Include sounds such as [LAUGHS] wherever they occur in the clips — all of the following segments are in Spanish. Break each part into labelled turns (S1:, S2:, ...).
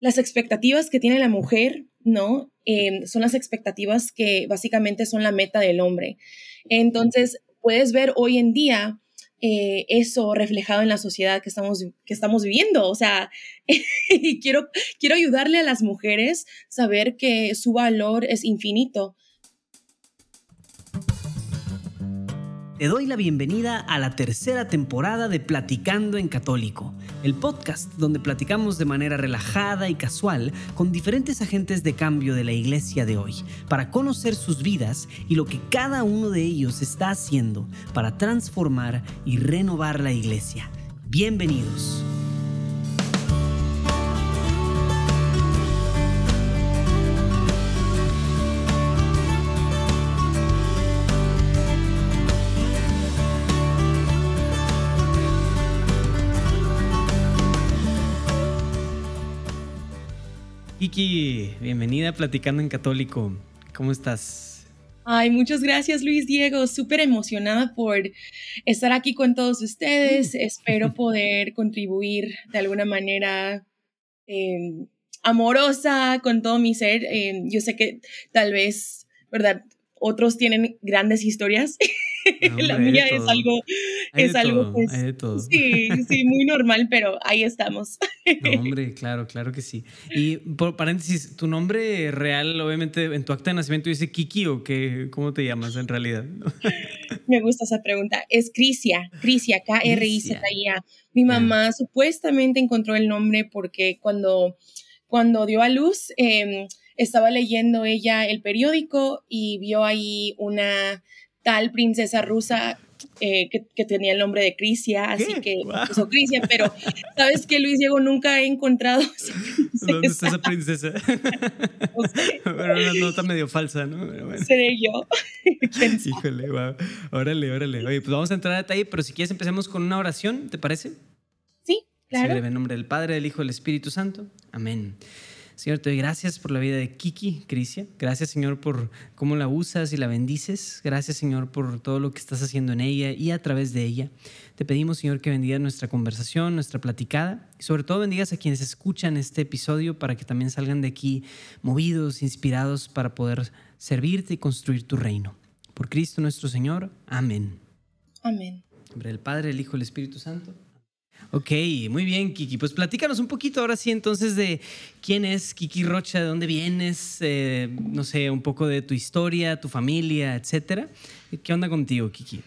S1: las expectativas que tiene la mujer, ¿no? Em, son las expectativas que básicamente son la meta del hombre. Entonces, puedes ver hoy en día eh, eso reflejado en la sociedad que estamos, que estamos viviendo. O sea, [LAUGHS] y quiero, quiero ayudarle a las mujeres saber que su valor es infinito.
S2: Te doy la bienvenida a la tercera temporada de Platicando en Católico, el podcast donde platicamos de manera relajada y casual con diferentes agentes de cambio de la iglesia de hoy, para conocer sus vidas y lo que cada uno de ellos está haciendo para transformar y renovar la iglesia. Bienvenidos. Bienvenida a Platicando en Católico. ¿Cómo estás?
S1: Ay, muchas gracias Luis Diego. Súper emocionada por estar aquí con todos ustedes. Mm. Espero [LAUGHS] poder contribuir de alguna manera em, amorosa con todo mi ser. Em, yo sé que tal vez, ¿verdad? Otros tienen grandes historias [LAUGHS] [LAUGHS] la mía es algo, es algo pues, sí, sí, muy normal, pero ahí estamos.
S2: No, [LAUGHS] hombre, claro, claro que sí. Y por paréntesis, ¿tu nombre real, obviamente, en tu acta de nacimiento dice Kiki o qué, cómo te llamas en realidad? [LAUGHS]
S1: Me gusta esa pregunta. Es Crisia, Crisia, K-R-I-Z-I-A. Mi mamá supuestamente encontró el nombre porque cuando, cuando dio a luz, em, estaba leyendo ella el periódico y vio ahí una tal princesa rusa eh, que, tenía el nombre de Crisia, así que puso Crisia, pero ¿sabes qué, Luis Diego? Nunca he encontrado [LAUGHS] esa
S2: ¿Dónde está esa princesa? [LAUGHS] Pero una nota medio falsa, ¿no?
S1: Seré yo. [LAUGHS]
S2: Híjole, wow. Órale, órale. Oye, pues vamos a entrar a detalle, pero si quieres empecemos con una oración, ¿te parece?
S1: Sí, claro.
S2: en nombre del Padre, del Hijo y del Espíritu Santo. Amén. Señor, te doy gracias por la vida de Kiki, Crisia. Gracias, Señor, por cómo la usas y la bendices. Gracias, Señor, por todo lo que estás haciendo en ella y a través de ella. Te pedimos, Señor, que bendiga nuestra conversación, nuestra platicada y sobre todo bendigas a quienes escuchan este episodio para que también salgan de aquí movidos, inspirados para poder servirte y construir tu reino. Por Cristo nuestro Señor. Amén.
S1: Amén.
S2: En nombre del Padre, el Hijo y el Espíritu Santo. Ok, muy bien, Kiki. Pues platícanos un poquito ahora sí entonces de quién es Kiki Rocha, de dónde vienes, eh, no sé, un poco de tu historia, tu familia, etcétera. ¿Qué onda contigo, Kiki?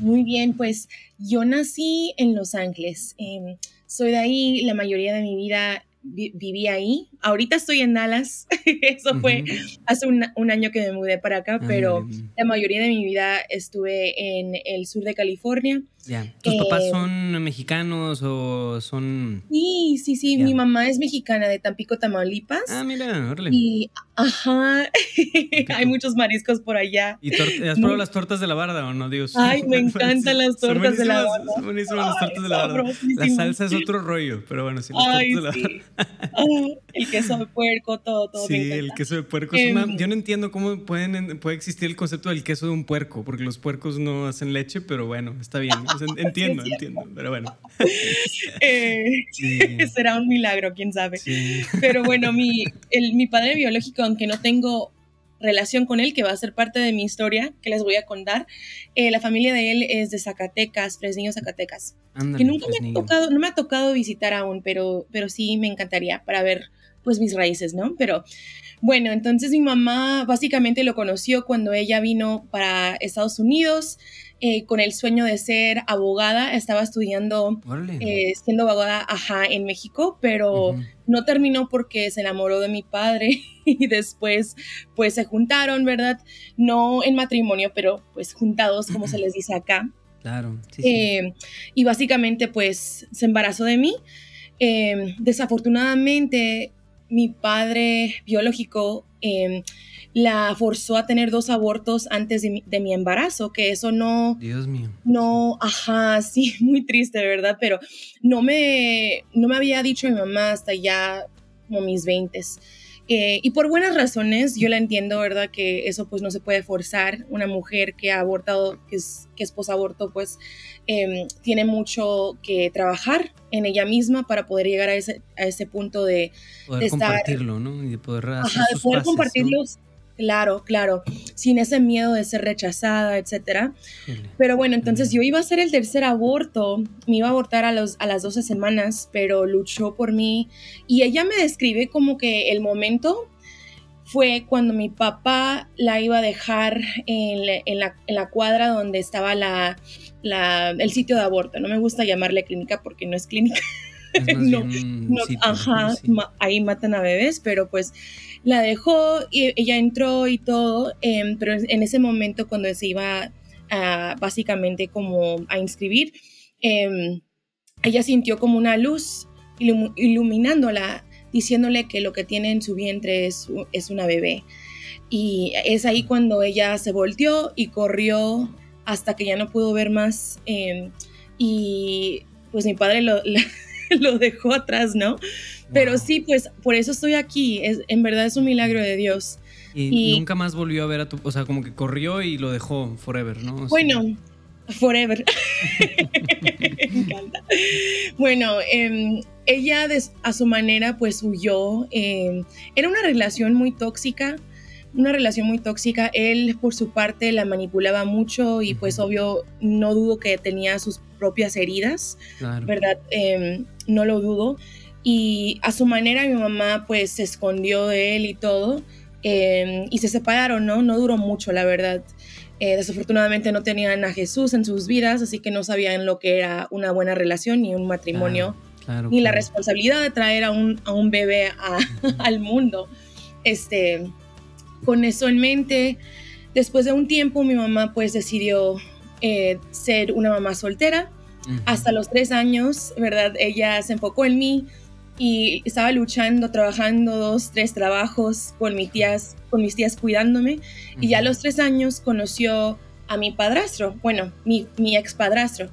S1: Muy bien, pues yo nací en Los Ángeles. Em, soy de ahí la mayoría de mi vida viví ahí. Ahorita estoy en Dallas. [LAUGHS] Eso fue hace un, año que me mudé para acá, ah, pero la mayoría de mi vida estuve en el sur de California.
S2: ¿Tus papás eh, son mexicanos o son...?
S1: Sí, sí, sí. Mi mamá es mexicana de Tampico, Tamaulipas.
S2: Ah, mira, órale.
S1: Y, ajá, [LAUGHS] hay muchos mariscos por allá.
S2: ¿Y has probado las tortas de la barda o no, Dios?
S1: Ay, me [LAUGHS] encantan las tortas de la barda.
S2: Son buenísimas las tortas de la barda. La salsa es otro rollo, pero bueno, sí, las tortas de la
S1: barda. el queso de puerco, todo, todo.
S2: Sí, el queso de puerco. Es una, em, yo no entiendo cómo pueden, puede existir el concepto del queso de un puerco, porque los puercos no hacen leche, pero bueno, está bien [LAUGHS] entiendo, entiendo, pero bueno. [LAUGHS]
S1: Eh, [LAUGHS] será un milagro, quién sabe. Pero bueno, mi, el, mi padre biológico, aunque no tengo relación con él, que va a ser parte de mi historia, que les voy a contar. Eh, la familia de él es de Zacatecas, Fresniño, Zacatecas. que nunca me ha tocado, no me ha tocado visitar aún, pero, pero sí me encantaría para ver pues mis raíces, ¿no? Pero bueno, entonces mi mamá básicamente lo conoció cuando ella vino para Estados Unidos. Eh, con el sueño de ser abogada. Estaba estudiando, eh, siendo abogada, ajá, en México, pero no terminó porque se enamoró de mi padre [LAUGHS] y después, pues se juntaron, ¿verdad? No en matrimonio, pero pues juntados, como se les dice acá.
S2: Claro.
S1: Eh, y básicamente, pues se embarazó de mí. desafortunadamente, mi padre biológico la forzó a tener dos abortos antes de mi, embarazo, que eso no...
S2: Dios mío.
S1: No, ajá, sí, [LAUGHS] muy triste, ¿verdad? Pero no me, no me había dicho mi mamá hasta ya como mis veintes. Eh, y por buenas razones, yo la entiendo, ¿verdad? Que eso pues no se puede forzar. Una mujer que ha abortado, que es, que es posaborto, pues em, tiene mucho que trabajar en ella misma para poder llegar a ese, a ese punto de,
S2: poder compartirlo, ¿no? Y de poder, hacer
S1: de poder compartirlos. Claro, claro, sin ese miedo de ser rechazada, etcétera. Pero bueno, entonces yo iba a hacer el tercer aborto, me iba a abortar a, los, a las 12 semanas, pero luchó por mí y ella me describe como que el momento fue cuando mi papá la iba a dejar en, la, cuadra donde estaba la, el sitio de aborto. No me gusta llamarle clínica porque no es clínica. [LAUGHS] no, ajá, ahí matan a bebés, pero pues la dejó y ella entró y todo, em, pero en ese momento cuando se iba básicamente como a inscribir, em, ella sintió como una luz iluminándola, diciéndole que lo que tiene en su vientre es, es una bebé. Y es ahí cuando ella se volteó y corrió hasta que ya no pudo ver más. Em, y pues mi padre lo, [LAUGHS] lo dejó atrás, ¿no? Pero sí, pues por eso estoy aquí. Es, en verdad es un milagro de Dios.
S2: Y, nunca más volvió a ver a tu, o sea, como que corrió y lo dejó forever, ¿no?
S1: bueno, forever. [LAUGHS] Me encanta. Bueno, em, ella a su manera pues huyó. Em, era una relación muy tóxica, una relación muy tóxica. Él por su parte la manipulaba mucho y pues obvio no dudo que tenía sus propias heridas, ¿verdad? Em, no lo dudo y a su manera mi mamá pues se escondió de él y todo em, y se separaron, ¿no? No duró mucho, la verdad. Eh, desafortunadamente no tenían a Jesús en sus vidas, así que no sabían lo que era una buena relación ni un matrimonio, ni la responsabilidad de traer a un, a un bebé [LAUGHS] al mundo. Este, con eso en mente, después de un tiempo mi mamá pues decidió eh, ser una mamá soltera. Hasta los tres años, ¿verdad? Ella se enfocó en mí, y estaba luchando, trabajando dos, tres trabajos con mis tías, con mis tías cuidándome. Y ya a los tres años conoció a mi padrastro, bueno, mi, mi ex padrastro.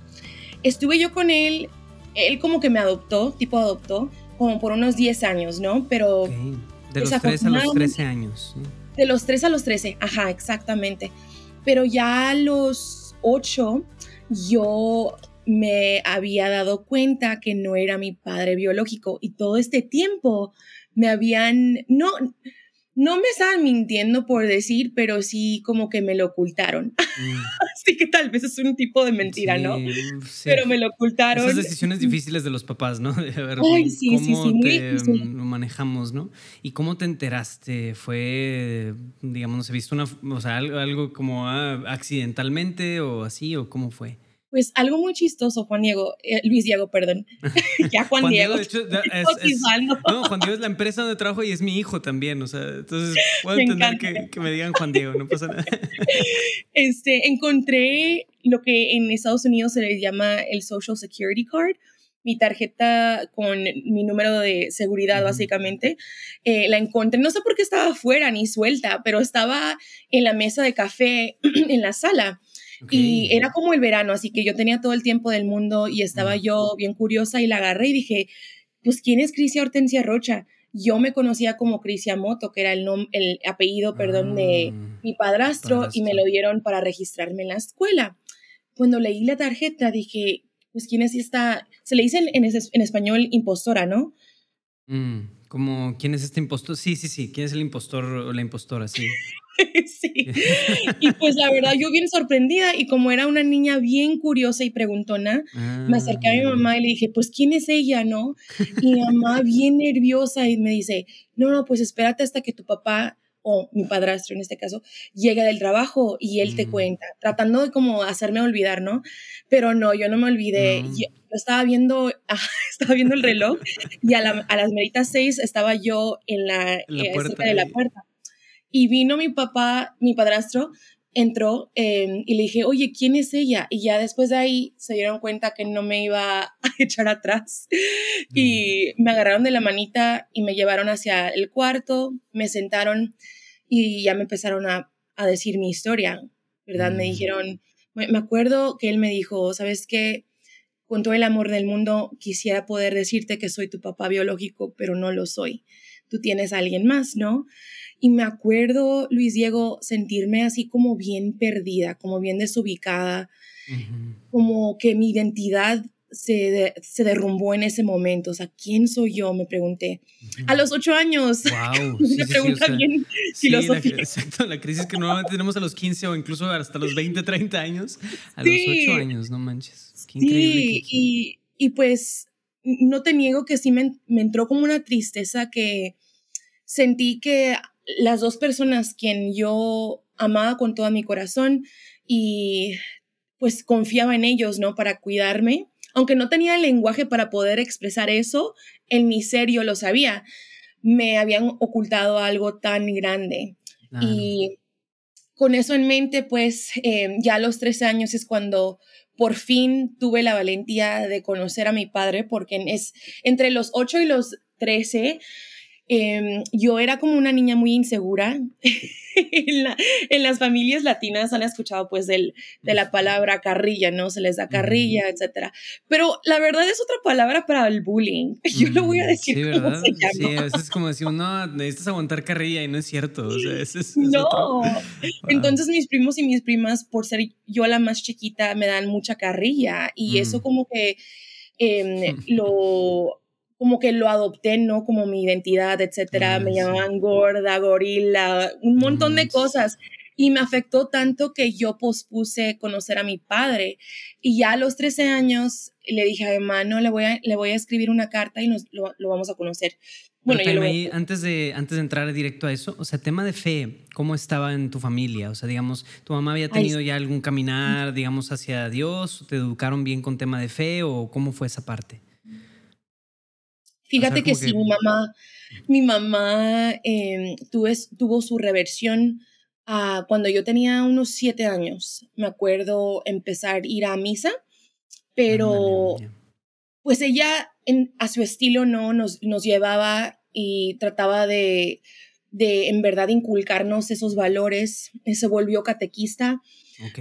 S1: Estuve yo con él, él como que me adoptó, tipo adoptó, como por unos 10 años, ¿no? Pero...
S2: De los 3 a los 13 años.
S1: De los 3 a los 13, ajá, exactamente. Pero ya a los 8 yo me había dado cuenta que no era mi padre biológico y todo este tiempo me habían, no, no me estaban mintiendo por decir, pero sí como que me lo ocultaron. [LAUGHS] Mm. Así que tal vez es un tipo de mentira, ¿no? Pero me lo ocultaron.
S2: Esas decisiones difíciles de los papás, ¿no? [LAUGHS] De ver Ay, sí, cómo te lo manejamos, ¿no? ¿Y cómo te enteraste? ¿Fue, digamos, no sé, viste una, o sea, algo, algo como ah, accidentalmente o así, o cómo fue?
S1: Pues algo muy chistoso, Juan Diego, eh, Luis Diego, perdón. [LAUGHS] [LAUGHS] ya Juan, Diego. de hecho, [LAUGHS]
S2: es, no, Juan Diego es la empresa donde trabajo y es mi hijo también, o sea, entonces puedo entender que, que, me digan Juan Diego, no pasa nada.
S1: este, encontré lo que en Estados Unidos se le llama el Social Security Card, mi tarjeta con mi número de seguridad, básicamente, eh, la encontré, no sé por qué estaba afuera ni suelta, pero estaba en la mesa de café [CLEARS THROAT] en la sala. Y era como el verano, así que yo tenía todo el tiempo del mundo y estaba yo bien curiosa y la agarré y dije, pues, ¿quién es Crisia Hortensia Rocha? Yo me conocía como Crisia Moto, que era el, el apellido, perdón, de ah, mi padrastro, y me lo dieron para registrarme en la escuela. Cuando leí la tarjeta dije, pues, ¿quién es esta? Se le dice en, en, español impostora, ¿no?
S2: Mm, como, ¿quién es este impostor? Sí, sí, sí, ¿quién es el impostor o la impostora? Sí. [LAUGHS]
S1: sí. Y pues la verdad, yo bien sorprendida y como era una niña bien curiosa y preguntona, me acerqué a mi ah. mamá y le dije, pues, ¿quién es ella, no? Y mi mamá bien nerviosa y me dice, no, no, pues espérate hasta que tu papá o mi padrastro en este caso, llegue del trabajo y él te mm. cuenta, tratando de como hacerme olvidar, ¿no? Pero no, yo no me olvidé. Yo, estaba viendo, [LAUGHS] estaba viendo el reloj y a, las meritas seis estaba yo en la, la eh, puerta, de la puerta. Y vino mi papá, mi padrastro, entró em, y le dije, oye, ¿quién es ella? Y ya después de ahí se dieron cuenta que no me iba [LAUGHS] a echar atrás. Y me agarraron de la manita y me llevaron hacia el cuarto, me sentaron y ya me empezaron a, a decir mi historia, ¿verdad? Me mm. dijeron, me acuerdo que él me dijo, ¿sabes qué? Con todo el amor del mundo quisiera poder decirte que soy tu papá biológico, pero no lo soy tú tienes a alguien más, ¿no? Y me acuerdo, Luis Diego, sentirme así como bien perdida, como bien desubicada, como que mi identidad se, se, derrumbó en ese momento. O sea, ¿quién soy yo? Me pregunté. A los ocho años. Wow. Una [LAUGHS] pregunta bien filosófica.
S2: La, exacto, la crisis que normalmente tenemos a los 15 o incluso hasta los 20, 30 años. A los ocho años, no manches. Qué
S1: increíble. Sí, y, y, pues no te niego que sí me, me entró como una tristeza que sentí que las dos personas quien yo amaba con todo mi corazón y pues confiaba en ellos, ¿no? Para cuidarme aunque no tenía el lenguaje para poder expresar eso, en mi serio lo sabía. Me habían ocultado algo tan grande. Y con eso en mente, pues eh, ya a los 13 años es cuando por fin tuve la valentía de conocer a mi padre, porque es entre los 8 y los 13 Em, yo era como una niña muy insegura. [LAUGHS] en, las familias latinas han escuchado pues del, de la palabra carrilla, ¿no? Se les da carrilla, etc. Pero la verdad es otra palabra para el bullying. [LAUGHS] Yo lo voy a decir sí,
S2: como se llama. Sí, es como decir, no, necesitas aguantar carrilla y no es cierto.
S1: no. Entonces mis primos y mis primas, por ser yo la más chiquita, me dan mucha carrilla y eso mm. como que... Em, [LAUGHS] lo como que lo adopté, ¿no? Como mi identidad, etcétera. me llamaban gorda, gorila, un montón de cosas. Y me afectó tanto que yo pospuse conocer a mi padre. Y ya a los 13 años le dije a mi no, le voy a, le voy a escribir una carta y nos, lo, vamos a conocer.
S2: Bueno, yo ahí, antes, de, antes de entrar directo a eso, o sea, tema de fe, ¿cómo estaba en tu familia? O sea, digamos, ¿tu mamá había tenido ya algún caminar, digamos, hacia Dios? ¿Te educaron bien con tema de fe o cómo fue esa parte?
S1: Fíjate que, sí, mi mamá, mi mamá em, tuvo, su reversión a cuando yo tenía unos siete años. Me acuerdo empezar a ir a misa, pero pues ella a su estilo no nos, nos llevaba y trataba de, de en verdad inculcarnos esos valores. Se volvió catequista,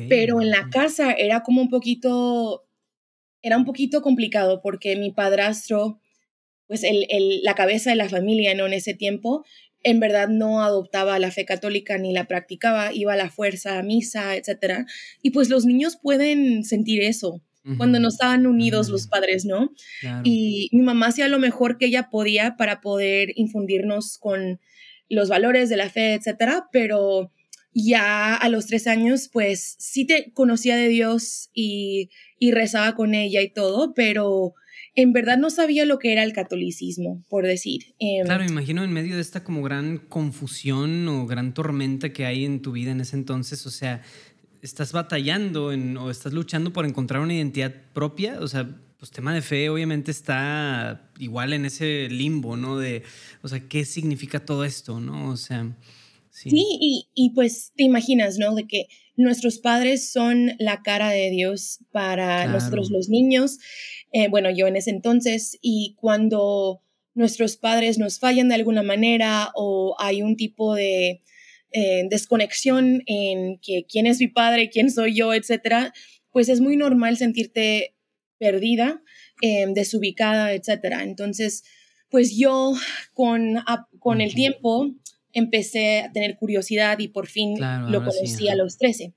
S1: pero en la casa era como un poquito, era un poquito complicado porque mi padrastro pues el, la cabeza de la familia, ¿no? En ese tiempo, en verdad no adoptaba la fe católica ni la practicaba, iba a la fuerza, a misa, etc. Y pues los niños pueden sentir eso cuando no estaban unidos los padres, ¿no? Y mi mamá hacía lo mejor que ella podía para poder infundirnos con los valores de la fe, etc. Pero ya a los tres años, pues sí te conocía de Dios y, y rezaba con ella y todo, pero en verdad no sabía lo que era el catolicismo, por decir.
S2: Em, claro, me imagino en medio de esta como gran confusión o gran tormenta que hay en tu vida en ese entonces, o sea, estás batallando o estás luchando por encontrar una identidad propia, o sea, pues tema de fe obviamente está igual en ese limbo, ¿no? De, o sea, ¿qué significa todo esto, ¿no? O sea...
S1: Sí, y, y, pues te imaginas, ¿no? De que nuestros padres son la cara de Dios para nosotros los niños eh, bueno, yo en ese entonces, y cuando nuestros padres nos fallan de alguna manera o hay un tipo de eh, desconexión en que quién es mi padre, quién soy yo, etcétera, pues es muy normal sentirte perdida, eh, desubicada, etcétera. Entonces, pues yo con, con el tiempo empecé a tener curiosidad y por fin lo conocí a los 13.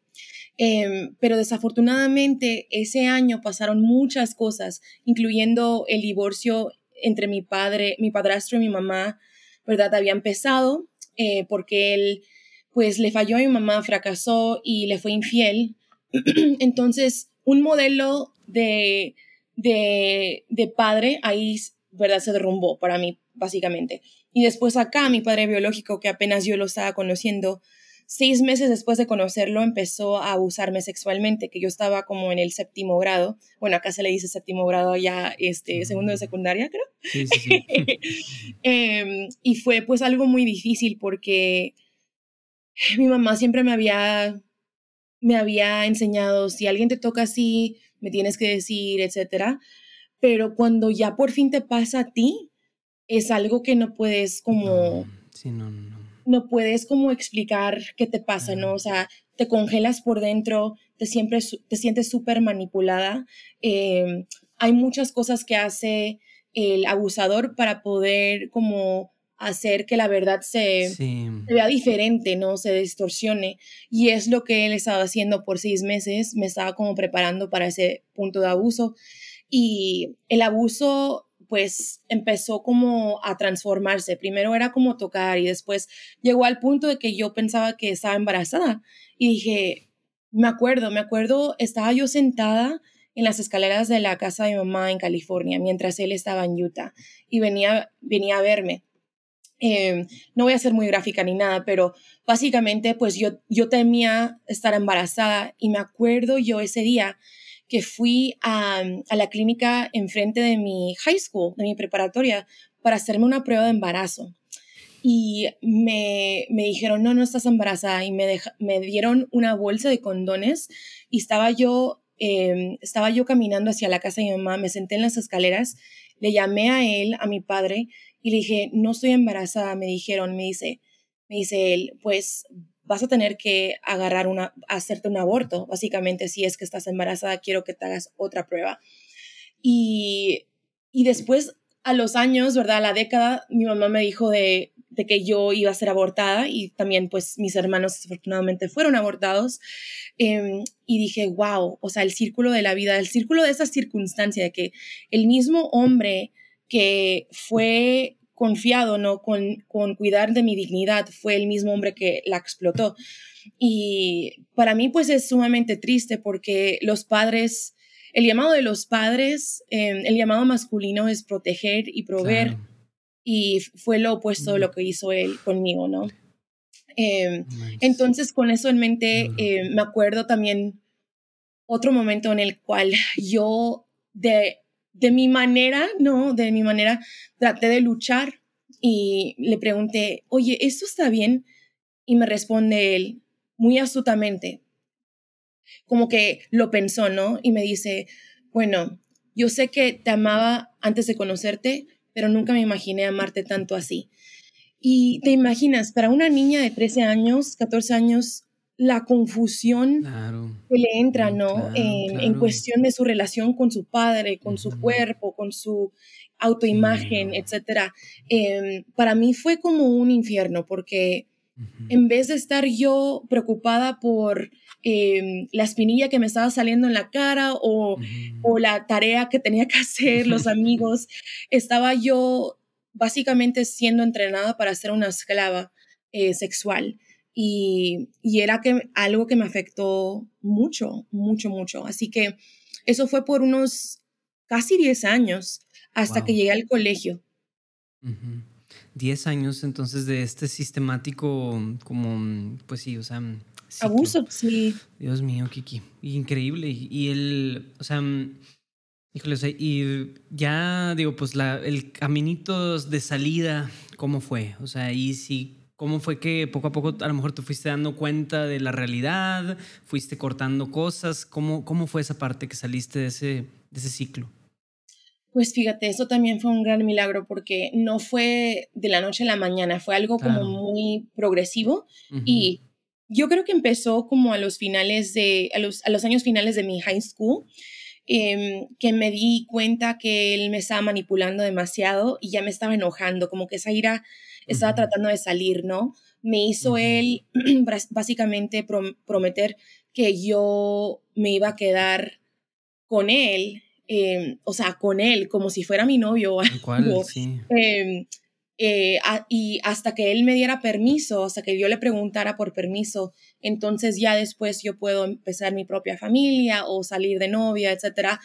S1: Em, pero desafortunadamente ese año pasaron muchas cosas, incluyendo el divorcio entre mi padre, mi padrastro y mi mamá, ¿verdad? Había empezado eh, porque él, pues, le falló a mi mamá, fracasó y le fue infiel. [CLEARS THROAT] Entonces, un modelo de, de, de padre ahí, ¿verdad? Se derrumbó para mí, básicamente. Y después acá, mi padre biológico, que apenas yo lo estaba conociendo, seis meses después de conocerlo empezó a abusarme sexualmente, que yo estaba como en el séptimo grado. Bueno, acá se le dice séptimo grado ya, este, segundo de secundaria, creo. Sí, sí, sí. [LAUGHS] Em, y fue pues algo muy difícil porque mi mamá siempre me había, me había enseñado, si alguien te toca así, me tienes que decir, etcétera. Pero cuando ya por fin te pasa a ti, es algo que no puedes como...
S2: sí, no, no
S1: no puedes como explicar qué te pasa, ¿no? O sea, te congelas por dentro, te, siempre, te sientes súper manipulada. Em, hay muchas cosas que hace el abusador para poder como hacer que la verdad se, vea diferente, ¿no? Se distorsione. Y es lo que él estaba haciendo por seis meses, me estaba como preparando para ese punto de abuso. Y el abuso pues empezó como a transformarse. Primero era como tocar y después llegó al punto de que yo pensaba que estaba embarazada y dije, me acuerdo, me acuerdo, estaba yo sentada en las escaleras de la casa de mi mamá en California mientras él estaba en Utah y venía, venía a verme. Em, no voy a ser muy gráfica ni nada, pero básicamente pues yo, yo temía estar embarazada y me acuerdo yo ese día que fui a, la clínica enfrente de mi high school, de mi preparatoria, para hacerme una prueba de embarazo. Y me, me dijeron, no, no estás embarazada. Y me, me dieron una bolsa de condones y estaba yo, em, estaba yo caminando hacia la casa de mi mamá, me senté en las escaleras, le llamé a él, a mi padre, y le dije, no estoy embarazada. Me dijeron, me dice, me dice él, pues vas a tener que agarrar una, hacerte un aborto, básicamente, si es que estás embarazada, quiero que te hagas otra prueba. Y, y después, a los años, ¿verdad? A la década, mi mamá me dijo de, de que yo iba a ser abortada y también pues mis hermanos desafortunadamente fueron abortados. Em, y dije, wow, o sea, el círculo de la vida, el círculo de esa circunstancia, de que el mismo hombre que fue confiado, ¿no? Con, con cuidar de mi dignidad, fue el mismo hombre que la explotó. Y para mí, pues es sumamente triste porque los padres, el llamado de los padres, em, el llamado masculino es proteger y proveer. Y fue lo opuesto de lo que hizo él conmigo, ¿no? Em, entonces, con eso en mente, eh, me acuerdo también otro momento en el cual yo de de mi manera, ¿no? De mi manera, traté de luchar y le pregunté, oye, ¿esto está bien? Y me responde él, muy astutamente, como que lo pensó, ¿no? Y me dice, bueno, yo sé que te amaba antes de conocerte, pero nunca me imaginé amarte tanto así. Y te imaginas, para una niña de 13 años, 14 años, la confusión que le entra, mm, ¿no? en, cuestión de su relación con su padre, con su cuerpo, con su autoimagen, etcétera. Em, para mí fue como un infierno porque en vez de estar yo preocupada por em, la espinilla que me estaba saliendo en la cara o, o la tarea que tenía que hacer, [LAUGHS] los amigos, estaba yo básicamente siendo entrenada para ser una esclava eh, sexual y, era que, algo que me afectó mucho, mucho, mucho. Así que eso fue por unos casi 10 años hasta que llegué al colegio.
S2: 10 años entonces de este sistemático como, pues sí, o sea...
S1: Abuso, sí.
S2: Dios mío, Kiki. Increíble. Y el, o sea, híjole, o sea, y ya digo, pues la, el caminito de salida, ¿cómo fue? O sea, ahí sí ¿Cómo fue que poco a poco a lo mejor te fuiste dando cuenta de la realidad? ¿Fuiste cortando cosas? ¿Cómo, cómo fue esa parte que saliste de ese, de ese ciclo?
S1: Pues fíjate, eso también fue un gran milagro porque no fue de la noche a la mañana, fue algo como muy progresivo y yo creo que empezó como a los finales de, a los, a los años finales de mi high school, em, que me di cuenta que él me estaba manipulando demasiado y ya me estaba enojando, como que esa ira estaba tratando de salir, ¿no? Me hizo él [CLEARS THROAT] básicamente prometer que yo me iba a quedar con él, em, o sea, con él, como si fuera mi novio o algo. Sí. Em, eh, y hasta que él me diera permiso, hasta que yo le preguntara por permiso, entonces ya después yo puedo empezar mi propia familia o salir de novia, etcétera.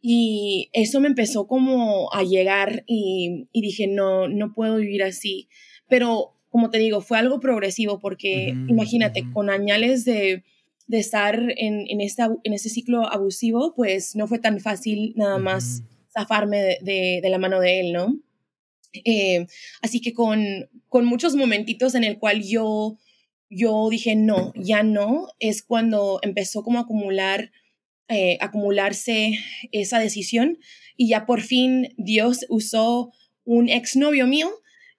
S1: Y eso me empezó como a llegar y, dije, no, no puedo vivir así. Pero como te digo, fue algo progresivo porque imagínate, con añales de, de estar en, en, esta, en este ciclo abusivo, pues no fue tan fácil nada más zafarme de, de, la mano de él, ¿no? Eh, así que con, con muchos momentitos en el cual yo, yo dije, no, ya no, es cuando empezó como a acumular eh, acumularse esa decisión y ya por fin Dios usó un exnovio mío,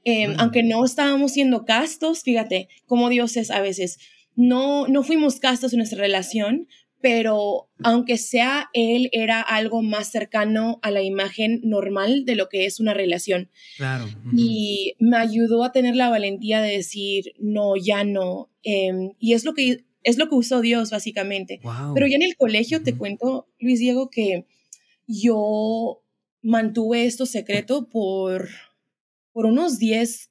S1: em, aunque no estábamos siendo castos, fíjate cómo Dios es a veces. No, no fuimos castos en nuestra relación, pero aunque sea él, era algo más cercano a la imagen normal de lo que es una relación.
S2: Claro.
S1: Y me ayudó a tener la valentía de decir, no, ya no. Em, y es lo que es lo que usó Dios, básicamente. Pero ya en el colegio te cuento, Luis Diego, que yo mantuve esto secreto por, por unos 10,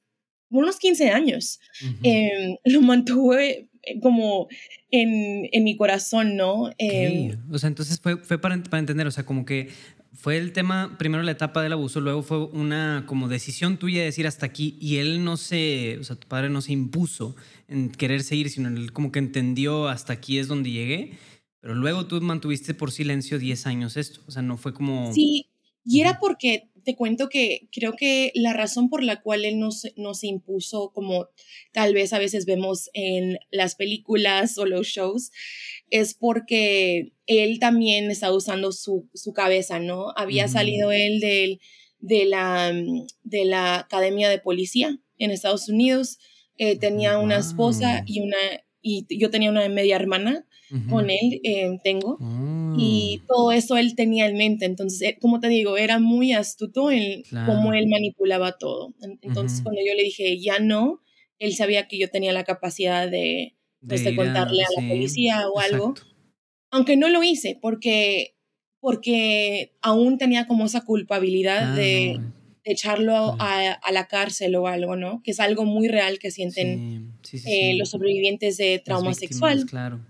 S1: unos 15 años. Em, lo mantuve como en, en, mi corazón, ¿no?
S2: Em, o sea, entonces fue, fue para, para, entender, o sea, como que fue el tema, primero la etapa del abuso, luego fue una como decisión tuya de decir hasta aquí y él no se, o sea, tu padre no se impuso en querer seguir, sino él como que entendió hasta aquí es donde llegué, pero luego tú mantuviste por silencio 10 años esto, o sea, no fue como...
S1: Sí, y era porque te cuento que creo que la razón por la cual él no se, no se impuso, como tal vez a veces vemos en las películas o los shows, es porque él también estaba usando su, su cabeza, ¿no? Había salido él del, de, la, de la Academia de Policía en Estados Unidos, eh, tenía una esposa y, una, y yo tenía una media hermana con él, eh, tengo. Y mm. todo eso él tenía en mente. Entonces, eh, como te digo, era muy astuto en cómo él manipulaba todo. Entonces, cuando yo le dije, ya no, él sabía que yo tenía la capacidad de, pues, contarle a, la policía o algo. Aunque no lo hice, porque, porque aún tenía como esa culpabilidad de, echarlo a, la cárcel o algo, ¿no? Que es algo muy real que sienten eh, los sobrevivientes de trauma sexual.
S2: Claro.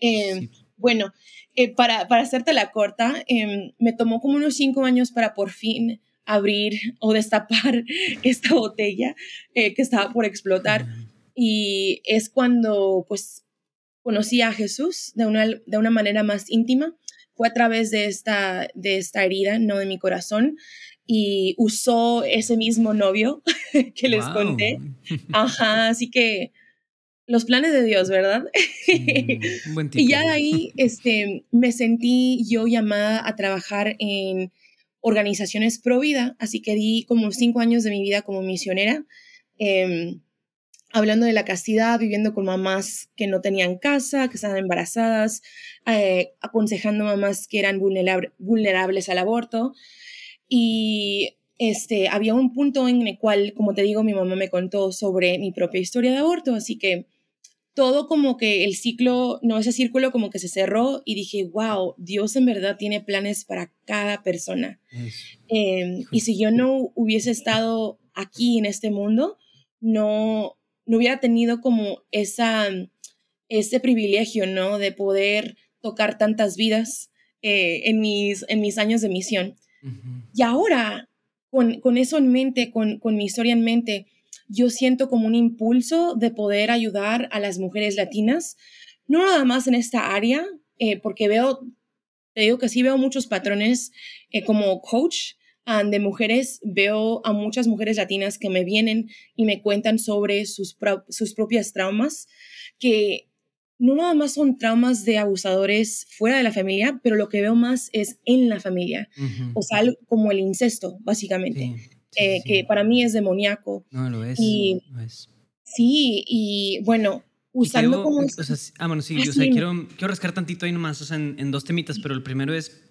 S1: Em, bueno, eh, para, para hacerte la corta, em, me tomó como unos cinco años para por fin abrir o destapar [LAUGHS] esta botella eh, que estaba por explotar. Y es cuando pues conocí a Jesús de una, de una manera más íntima. Fue a través de esta, de esta herida, no de mi corazón. Y usó ese mismo novio [LAUGHS] que les conté. Ajá, así que los planes de Dios, ¿verdad? [LAUGHS] y ya de ahí este, me sentí yo llamada a trabajar en organizaciones pro vida, así que di como cinco años de mi vida como misionera, em, hablando de la castidad, viviendo con mamás que no tenían casa, que estaban embarazadas, eh, aconsejando mamás que eran vulnerables al aborto. Y este, había un punto en el cual, como te digo, mi mamá me contó sobre mi propia historia de aborto, así que todo como que el ciclo, no ese círculo como que se cerró y dije, wow, Dios en verdad tiene planes para cada persona. Em, y si yo [LAUGHS] no hubiese estado aquí en este mundo, no, no hubiera tenido como esa, ese privilegio, ¿no? De poder tocar tantas vidas eh, en, mis, en mis años de misión. Y ahora, con, con, eso en mente, con, con mi historia en mente, yo siento como un impulso de poder ayudar a las mujeres latinas, no nada más en esta área, eh, porque veo, te digo que sí veo muchos patrones eh, como coach ah, de mujeres, veo a muchas mujeres latinas que me vienen y me cuentan sobre sus, sus propias traumas, que no nada más son traumas de abusadores fuera de la familia, pero lo que veo más es en la familia, o sea, como el incesto, básicamente. Eh, que para mí es demoníaco.
S2: No, lo es.
S1: Y, Sí, y bueno, usando como...
S2: ah, bueno, sí, yo, quiero, quiero rascar tantito ahí nomás, o sea, en, dos temitas, pero el primero es...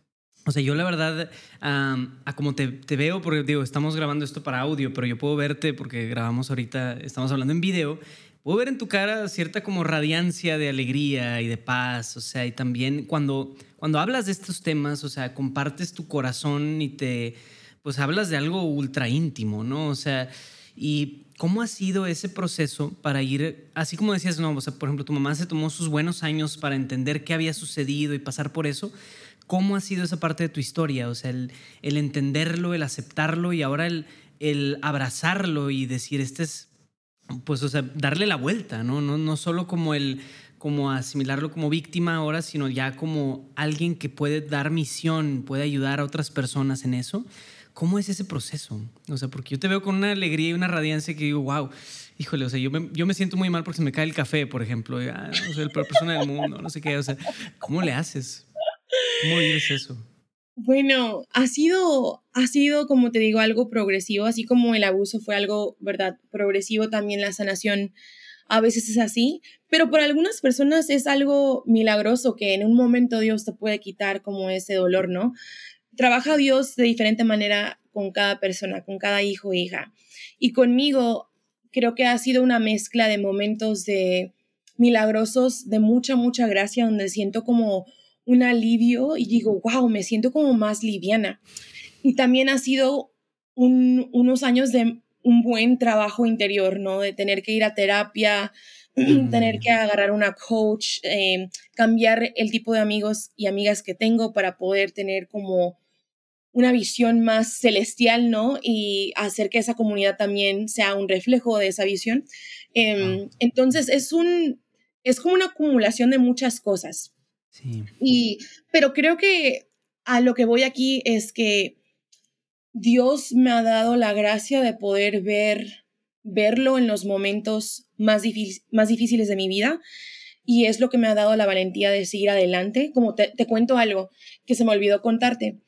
S2: O sea, yo la verdad, a como te, te, veo, porque digo, estamos grabando esto para audio, pero yo puedo verte porque grabamos ahorita, estamos hablando en video, puedo ver en tu cara cierta como radiancia de alegría y de paz, o sea, y también cuando, cuando hablas de estos temas, o sea, compartes tu corazón y te pues hablas de algo ultra íntimo, ¿no? O sea, y cómo ha sido ese proceso para ir, así como decías, no, o sea, por ejemplo, tu mamá se tomó sus buenos años para entender qué había sucedido y pasar por eso. ¿Cómo ha sido esa parte de tu historia? O sea, el, entenderlo, el aceptarlo y ahora el, el abrazarlo y decir, este es, pues, o sea, darle la vuelta, ¿no? No, no solo como el como asimilarlo como víctima ahora, sino ya como alguien que puede dar misión, puede ayudar a otras personas en eso. ¿Cómo es ese proceso? O sea, porque yo te veo con una alegría y una radiancia que digo, wow, híjole, o sea, yo me, yo me siento muy mal porque se me cae el café, por ejemplo. Ah, no soy la peor persona del mundo, no sé qué. O sea, ¿cómo le haces? ¿Cómo vives eso?
S1: Bueno, ha sido, ha sido, como te digo, algo progresivo, así como el abuso fue algo, ¿verdad? Progresivo, también la sanación a veces es así, pero para algunas personas es algo milagroso que en un momento Dios te puede quitar como ese dolor, ¿no? Trabaja Dios de diferente manera con cada persona, con cada hijo o hija. Y conmigo creo que ha sido una mezcla de momentos de milagrosos, de mucha, mucha gracia, donde siento como un alivio y digo, wow, me siento como más liviana. Y también ha sido unos años de un buen trabajo interior, ¿no? De tener que ir a terapia, [CLEARS THROAT] tener que agarrar una coach, eh, cambiar el tipo de amigos y amigas que tengo para poder tener como una visión más celestial, ¿no? Y hacer que esa comunidad también sea un reflejo de esa visión. Em, entonces, es un, es como una acumulación de muchas cosas. Sí. Y, pero creo que a lo que voy aquí es que Dios me ha dado la gracia de poder ver, verlo en los momentos más, más difíciles de mi vida y es lo que me ha dado la valentía de seguir adelante. Como te, te cuento algo que se me olvidó contarte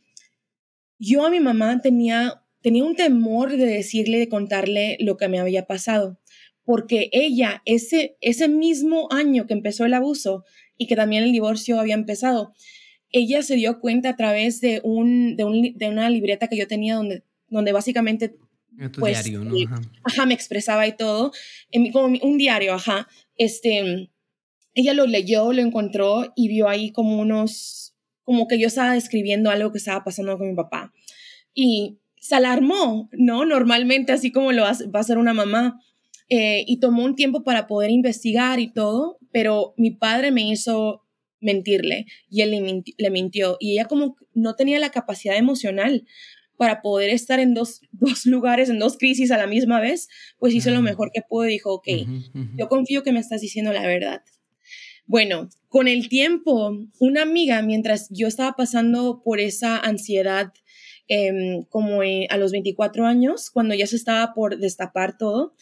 S1: yo a mi mamá tenía, tenía un temor de decirle, de contarle lo que me había pasado, porque ella, ese, ese mismo año que empezó el abuso y que también el divorcio había empezado, ella se dio cuenta a través de, un, de, un, de una libreta que yo tenía donde, donde básicamente... Pues, diario, ¿no? Eh, ajá. me expresaba y todo, en, como un diario, ajá. Este, ella lo leyó, lo encontró y vio ahí como unos como que yo estaba describiendo algo que estaba pasando con mi papá. Y se alarmó, ¿no? Normalmente, así como lo va a hacer una mamá. Eh, y tomó un tiempo para poder investigar y todo, pero mi padre me hizo mentirle y él le, mintió. Y ella como no tenía la capacidad emocional para poder estar en dos, [LAUGHS] dos, lugares, en dos crisis a la misma vez, pues hizo lo mejor que pudo y dijo, ok, yo confío que me estás diciendo la verdad. Bueno, con el tiempo, una amiga, mientras yo estaba pasando por esa ansiedad, em, como a los 24 años, cuando ya se estaba por destapar todo,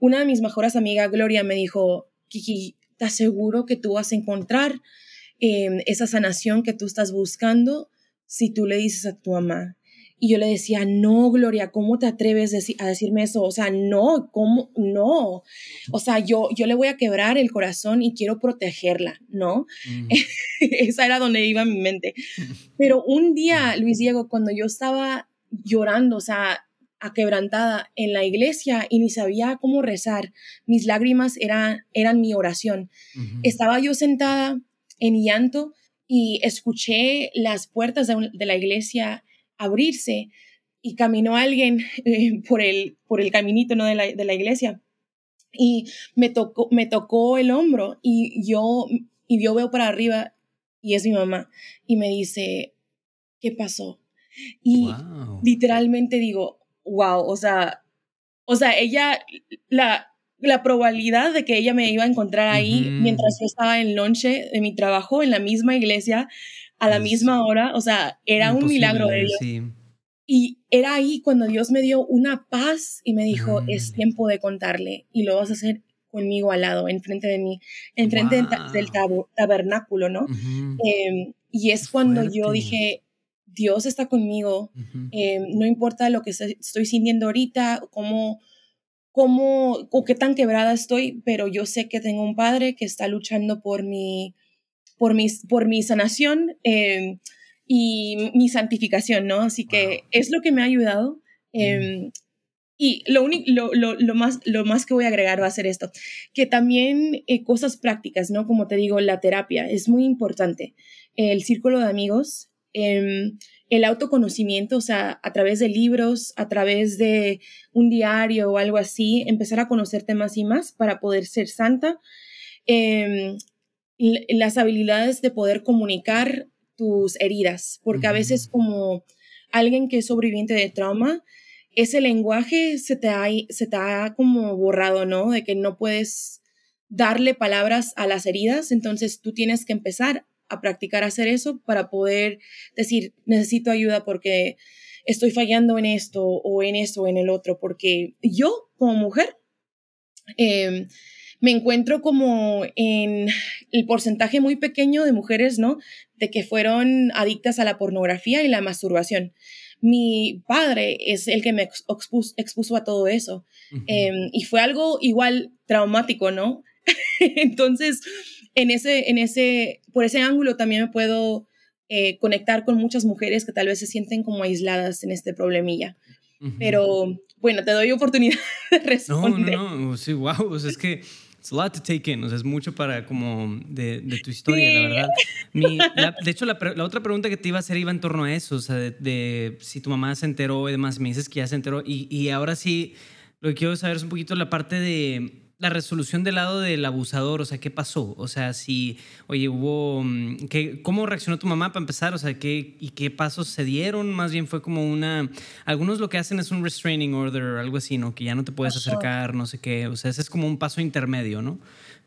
S1: una de mis mejores amigas, Gloria, me dijo, Kiki, ¿te aseguro que tú vas a encontrar em, esa sanación que tú estás buscando si tú le dices a tu mamá? Y yo le decía, no, Gloria, ¿cómo te atreves a decirme eso? O sea, no, ¿cómo? No. O sea, yo, yo le voy a quebrar el corazón y quiero protegerla, ¿no? [LAUGHS] Esa era donde iba mi mente. Pero un día, Luis Diego, cuando yo estaba llorando, o sea, aquebrantada en la iglesia y ni sabía cómo rezar, mis lágrimas eran, eran mi oración. Estaba yo sentada en llanto y escuché las puertas de, de la iglesia abrirse y caminó alguien eh, por, el, por el caminito ¿no? de, la, de la iglesia y me tocó, me tocó el hombro y yo, y yo veo para arriba y es mi mamá y me dice, ¿qué pasó? Y literalmente digo, wow, o sea, o sea, ella, la, la probabilidad de que ella me iba a encontrar ahí mientras yo estaba en lonche de mi trabajo en la misma iglesia, a la misma hora, o sea, era un milagro de Dios. Y era ahí cuando Dios me dio una paz y me dijo, es tiempo de contarle y lo vas a hacer conmigo al lado, enfrente de mí, enfrente del tabernáculo, ¿no? Em, y es cuando yo dije, Dios está conmigo, em, no importa lo que estoy sintiendo ahorita, cómo, cómo, o qué tan quebrada estoy, pero yo sé que tengo un padre que está luchando por mi, por mi, por mi sanación em, y mi santificación, ¿no? Así que es lo que me ha ayudado. Em, y lo, lo, lo, lo, más, lo más que voy a agregar va a ser esto, que también eh, cosas prácticas, ¿no? Como te digo, la terapia es muy importante. El círculo de amigos, em, el autoconocimiento, o sea, a través de libros, a través de un diario o algo así, empezar a conocerte más y más para poder ser santa las habilidades de poder comunicar tus heridas, porque a veces como alguien que es sobreviviente de trauma, ese lenguaje se te, ha, se te ha como borrado, ¿no? De que no puedes darle palabras a las heridas, entonces tú tienes que empezar a practicar hacer eso para poder decir, necesito ayuda porque estoy fallando en esto o en esto o en el otro, porque yo como mujer, eh, me encuentro como en el porcentaje muy pequeño de mujeres, ¿no? De que fueron adictas a la pornografía y la masturbación. mi padre es el que me expuso, a todo eso. Em, y fue algo igual traumático, ¿no? [LAUGHS] Entonces, en ese, en ese, por ese ángulo también me puedo eh, conectar con muchas mujeres que tal vez se sienten como aisladas en este problemilla. Pero bueno, te doy oportunidad [LAUGHS] de responder.
S2: No, no, no, sí, wow, es que it's a lot to take in, o sea, es mucho para como de, de tu historia, la verdad. Mi, de hecho, la, la, otra pregunta que te iba a hacer iba en torno a eso, o sea, de, de, si tu mamá se enteró y demás, me dices que ya se enteró, y, y ahora sí, lo que quiero saber es un poquito la parte de la resolución del lado del abusador, o sea, ¿qué pasó? O sea, si, oye, hubo, mm, ¿qué, ¿cómo reaccionó tu mamá para empezar? O sea, ¿qué, ¿y qué pasos se dieron? Más bien fue como una, algunos lo que hacen es un restraining order, algo así, ¿no? Que ya no te puedes acercar, no sé qué, o sea, ese es como un paso intermedio, ¿no?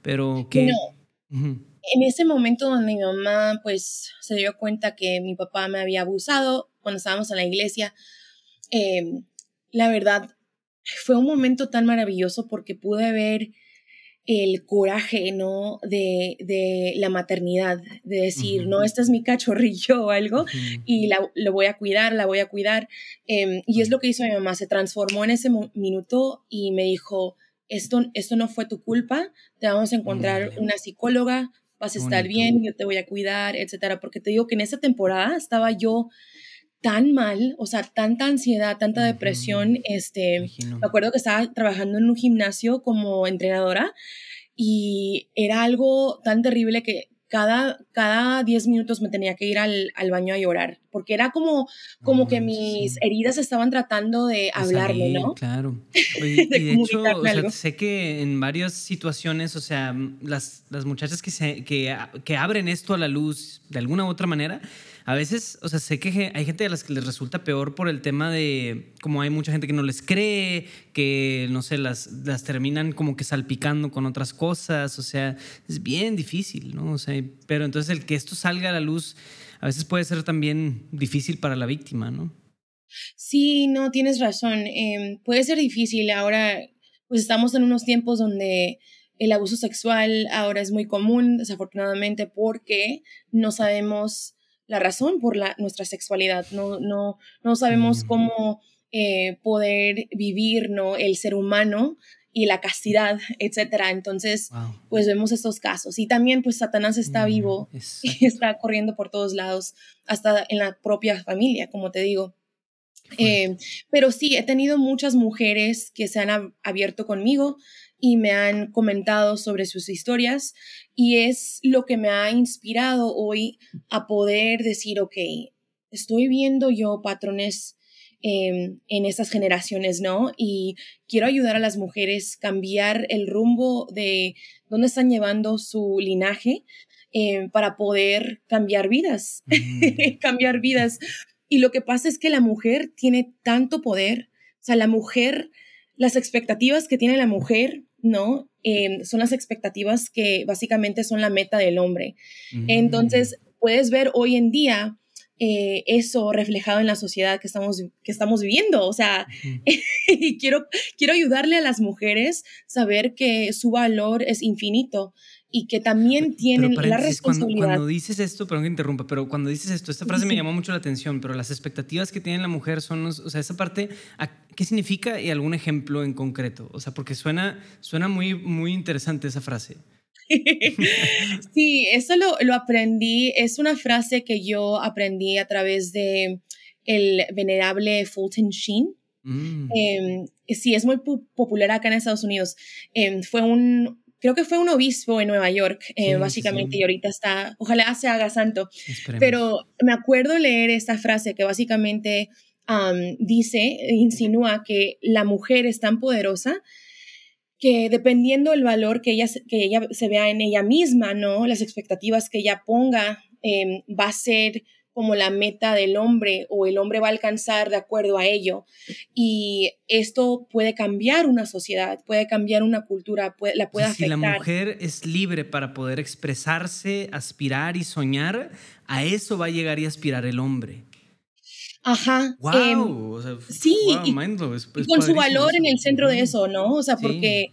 S2: Pero que...
S1: No. En ese momento donde mi mamá, pues, se dio cuenta que mi papá me había abusado cuando estábamos en la iglesia, em, la verdad, fue un momento tan maravilloso porque pude ver el coraje, ¿no? De, de la maternidad, de decir, no, este es mi cachorrillo o algo, y la, lo voy a cuidar, la voy a cuidar. Em, y es lo que hizo mi mamá, se transformó en ese minuto y me dijo, esto, esto no fue tu culpa, te vamos a encontrar una psicóloga, vas a estar bien, yo te voy a cuidar, etcétera. Porque te digo que en esa temporada estaba yo tan mal, o sea, tanta ansiedad, tanta depresión. Este, me acuerdo que estaba trabajando en un gimnasio como entrenadora y era algo tan terrible que cada, cada 10 minutos me tenía que ir al, al, baño a llorar, porque era como, como que mis heridas estaban tratando de hablarme, ¿no?
S2: Claro. [LAUGHS] y de hecho, o sea, sé que en varias situaciones, o sea, las, las muchachas que, se, que, que abren esto a la luz de alguna u otra manera, a veces, o sea, sé que hay gente a las que les resulta peor por el tema de, como hay mucha gente que no les cree, que, no sé, las, las terminan como que salpicando con otras cosas, o sea, es bien difícil, ¿no? O sea, pero entonces el que esto salga a la luz a veces puede ser también difícil para la víctima, ¿no?
S1: Sí, no, tienes razón. Em, puede ser difícil. Ahora, pues estamos en unos tiempos donde el abuso sexual ahora es muy común, desafortunadamente, porque no sabemos la razón por la, nuestra sexualidad, no, no, no sabemos cómo eh, poder vivir ¿no? el ser humano y la castidad, etcétera. Entonces, pues vemos estos casos. Y también, pues Satanás está mm, vivo y está corriendo por todos lados, hasta en la propia familia, como te digo. Eh, pero sí, he tenido muchas mujeres que se han abierto conmigo y me han comentado sobre sus historias y es lo que me ha inspirado hoy a poder decir, ok, estoy viendo yo patrones em, en estas generaciones, ¿no? Y quiero ayudar a las mujeres a cambiar el rumbo de dónde están llevando su linaje em, para poder cambiar vidas, mm. [LAUGHS] cambiar vidas. Y lo que pasa es que la mujer tiene tanto poder, o sea, la mujer, las expectativas que tiene la mujer ¿no? Em, son las expectativas que básicamente son la meta del hombre. Mm. Entonces, puedes ver hoy en día eh, eso reflejado en la sociedad que estamos, que estamos viviendo. O sea, [LAUGHS] y quiero, quiero ayudarle a las mujeres a saber que su valor es infinito y que también tienen la responsabilidad.
S2: Cuando, dices esto, perdón que interrumpa, pero cuando dices esto, esta frase me llamó mucho la atención, pero las expectativas que tiene la mujer son, o sea, esa parte, ¿qué significa y algún ejemplo en concreto? O sea, porque suena, suena muy, muy interesante esa frase. [LAUGHS]
S1: sí, eso lo, lo, aprendí, es una frase que yo aprendí a través de el venerable Fulton Sheen. Mm. Em, sí, es muy popular acá en Estados Unidos. Em, fue un, creo que fue un obispo en Nueva York, eh, básicamente, y ahorita está, ojalá se haga santo. Pero me acuerdo leer esta frase que básicamente dice, insinúa que la mujer es tan poderosa que dependiendo del valor que ella, que ella se vea en ella misma, ¿no? Las expectativas que ella ponga, em, va a ser como la meta del hombre o el hombre va a alcanzar de acuerdo a ello. Y esto puede cambiar una sociedad, puede cambiar una cultura, puede, la puede afectar.
S2: Si la mujer es libre para poder expresarse, aspirar y soñar, a eso va a llegar y aspirar el hombre.
S1: Ajá.
S2: Wow. Em,
S1: sí. y, con su valor en el centro de eso, ¿no? O sea, porque,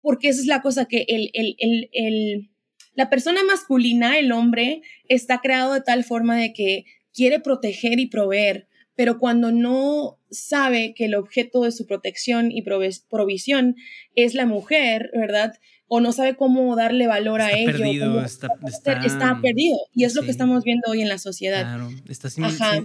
S1: porque esa es la cosa que el, el, el la persona masculina, el hombre, está creado de tal forma de que quiere proteger y proveer, pero cuando no sabe que el objeto de su protección y provisión es la mujer, ¿verdad? O no sabe cómo darle valor a ello.
S2: Perdido,
S1: está, está, perdido. Y es lo que estamos viendo hoy en la sociedad.
S2: Claro, está,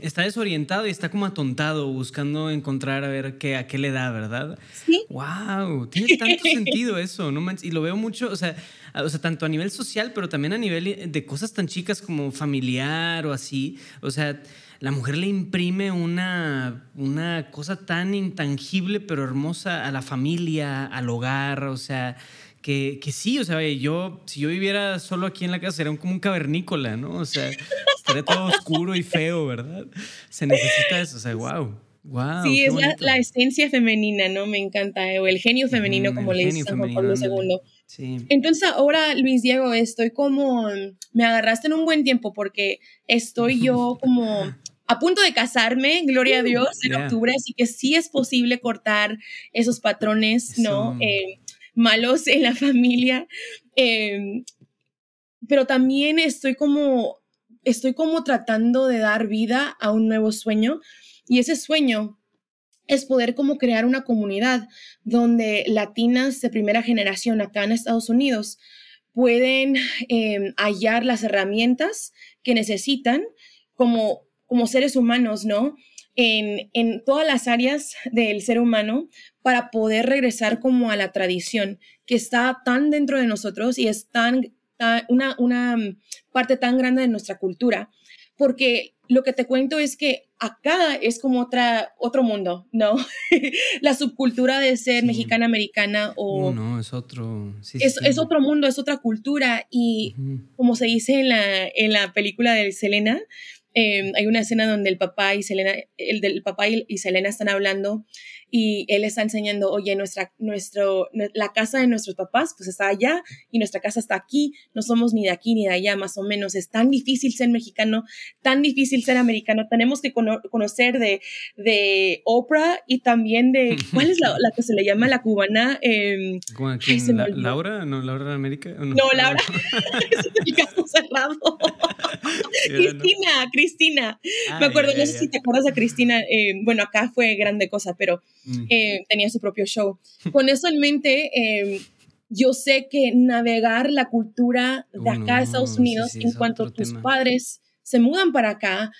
S2: está, desorientado y está como atontado buscando encontrar a ver qué, a qué le da, ¿verdad?
S1: Sí.
S2: ¡Wow! Tiene [LAUGHS] tanto sentido eso, ¿no? Y lo veo mucho, o sea, o sea, tanto a nivel social, pero también a nivel de cosas tan chicas como familiar o así. O sea, la mujer le imprime una, una cosa tan intangible pero hermosa a la familia, al hogar, o sea, que, que, sí, o sea, yo, si yo viviera solo aquí en la casa, sería como un cavernícola, ¿no? O sea, estaría todo oscuro y feo, ¿verdad? Se necesita eso, o sea, wow. Wow,
S1: sí, es la, esencia femenina, ¿no? Me encanta, eh, o el genio femenino, como le dice Juan Pablo II. Sí. Entonces ahora, Luis Diego, estoy como, me agarraste en un buen tiempo porque estoy yo [LAUGHS] como a punto de casarme, gloria a Dios, en octubre, así que sí es posible cortar esos patrones, ¿no? Eh, malos en la [LAUGHS] familia. Em, pero también estoy como, estoy como tratando de dar vida a un nuevo sueño y ese sueño es poder como crear una comunidad donde latinas de primera generación acá en Estados Unidos pueden em, hallar las herramientas que necesitan como como seres humanos, ¿no? En, en, todas las áreas del ser humano para poder regresar como a la tradición que está tan dentro de nosotros y es tan, una, una parte tan grande de nuestra cultura. Porque lo que te cuento es que acá es como otra, otro mundo, ¿no? [LAUGHS] la subcultura de ser mexicana, americana o...
S2: No, no, es otro...
S1: es, es, otro mundo, es otra cultura y como se dice en la, en la película de Selena, Em, hay una escena donde el papá y Selena, el del papá y, Selena están hablando y él está enseñando, oye, nuestra, nuestro, la casa de nuestros papás pues está allá y nuestra casa está aquí, no somos ni de aquí ni de allá, más o menos. Es tan difícil ser mexicano, tan difícil ser americano. Tenemos que conocer de, de Oprah y también de, [LAUGHS] ¿cuál es la, que se le llama la cubana? Eh,
S2: ¿Laura? ¿No, Laura de América?
S1: No, Laura. es el caso cerrado. Cristina, Cristina. Me acuerdo, no sé si te acuerdas de Cristina. Eh, bueno, acá fue grande cosa, pero Mm. Eh, tenía su propio show. Con eso en mente, em, yo sé que navegar la cultura de acá a Estados Unidos en cuanto tus padres se mudan para acá,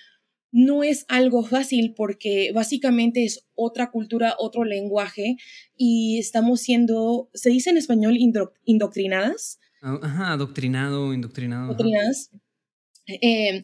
S1: no es algo fácil porque básicamente es otra cultura, otro lenguaje y estamos siendo, se dice en español, indoctrinadas.
S2: Ah, ajá, adoctrinado, indoctrinado.
S1: Adoctrinadas. Eh,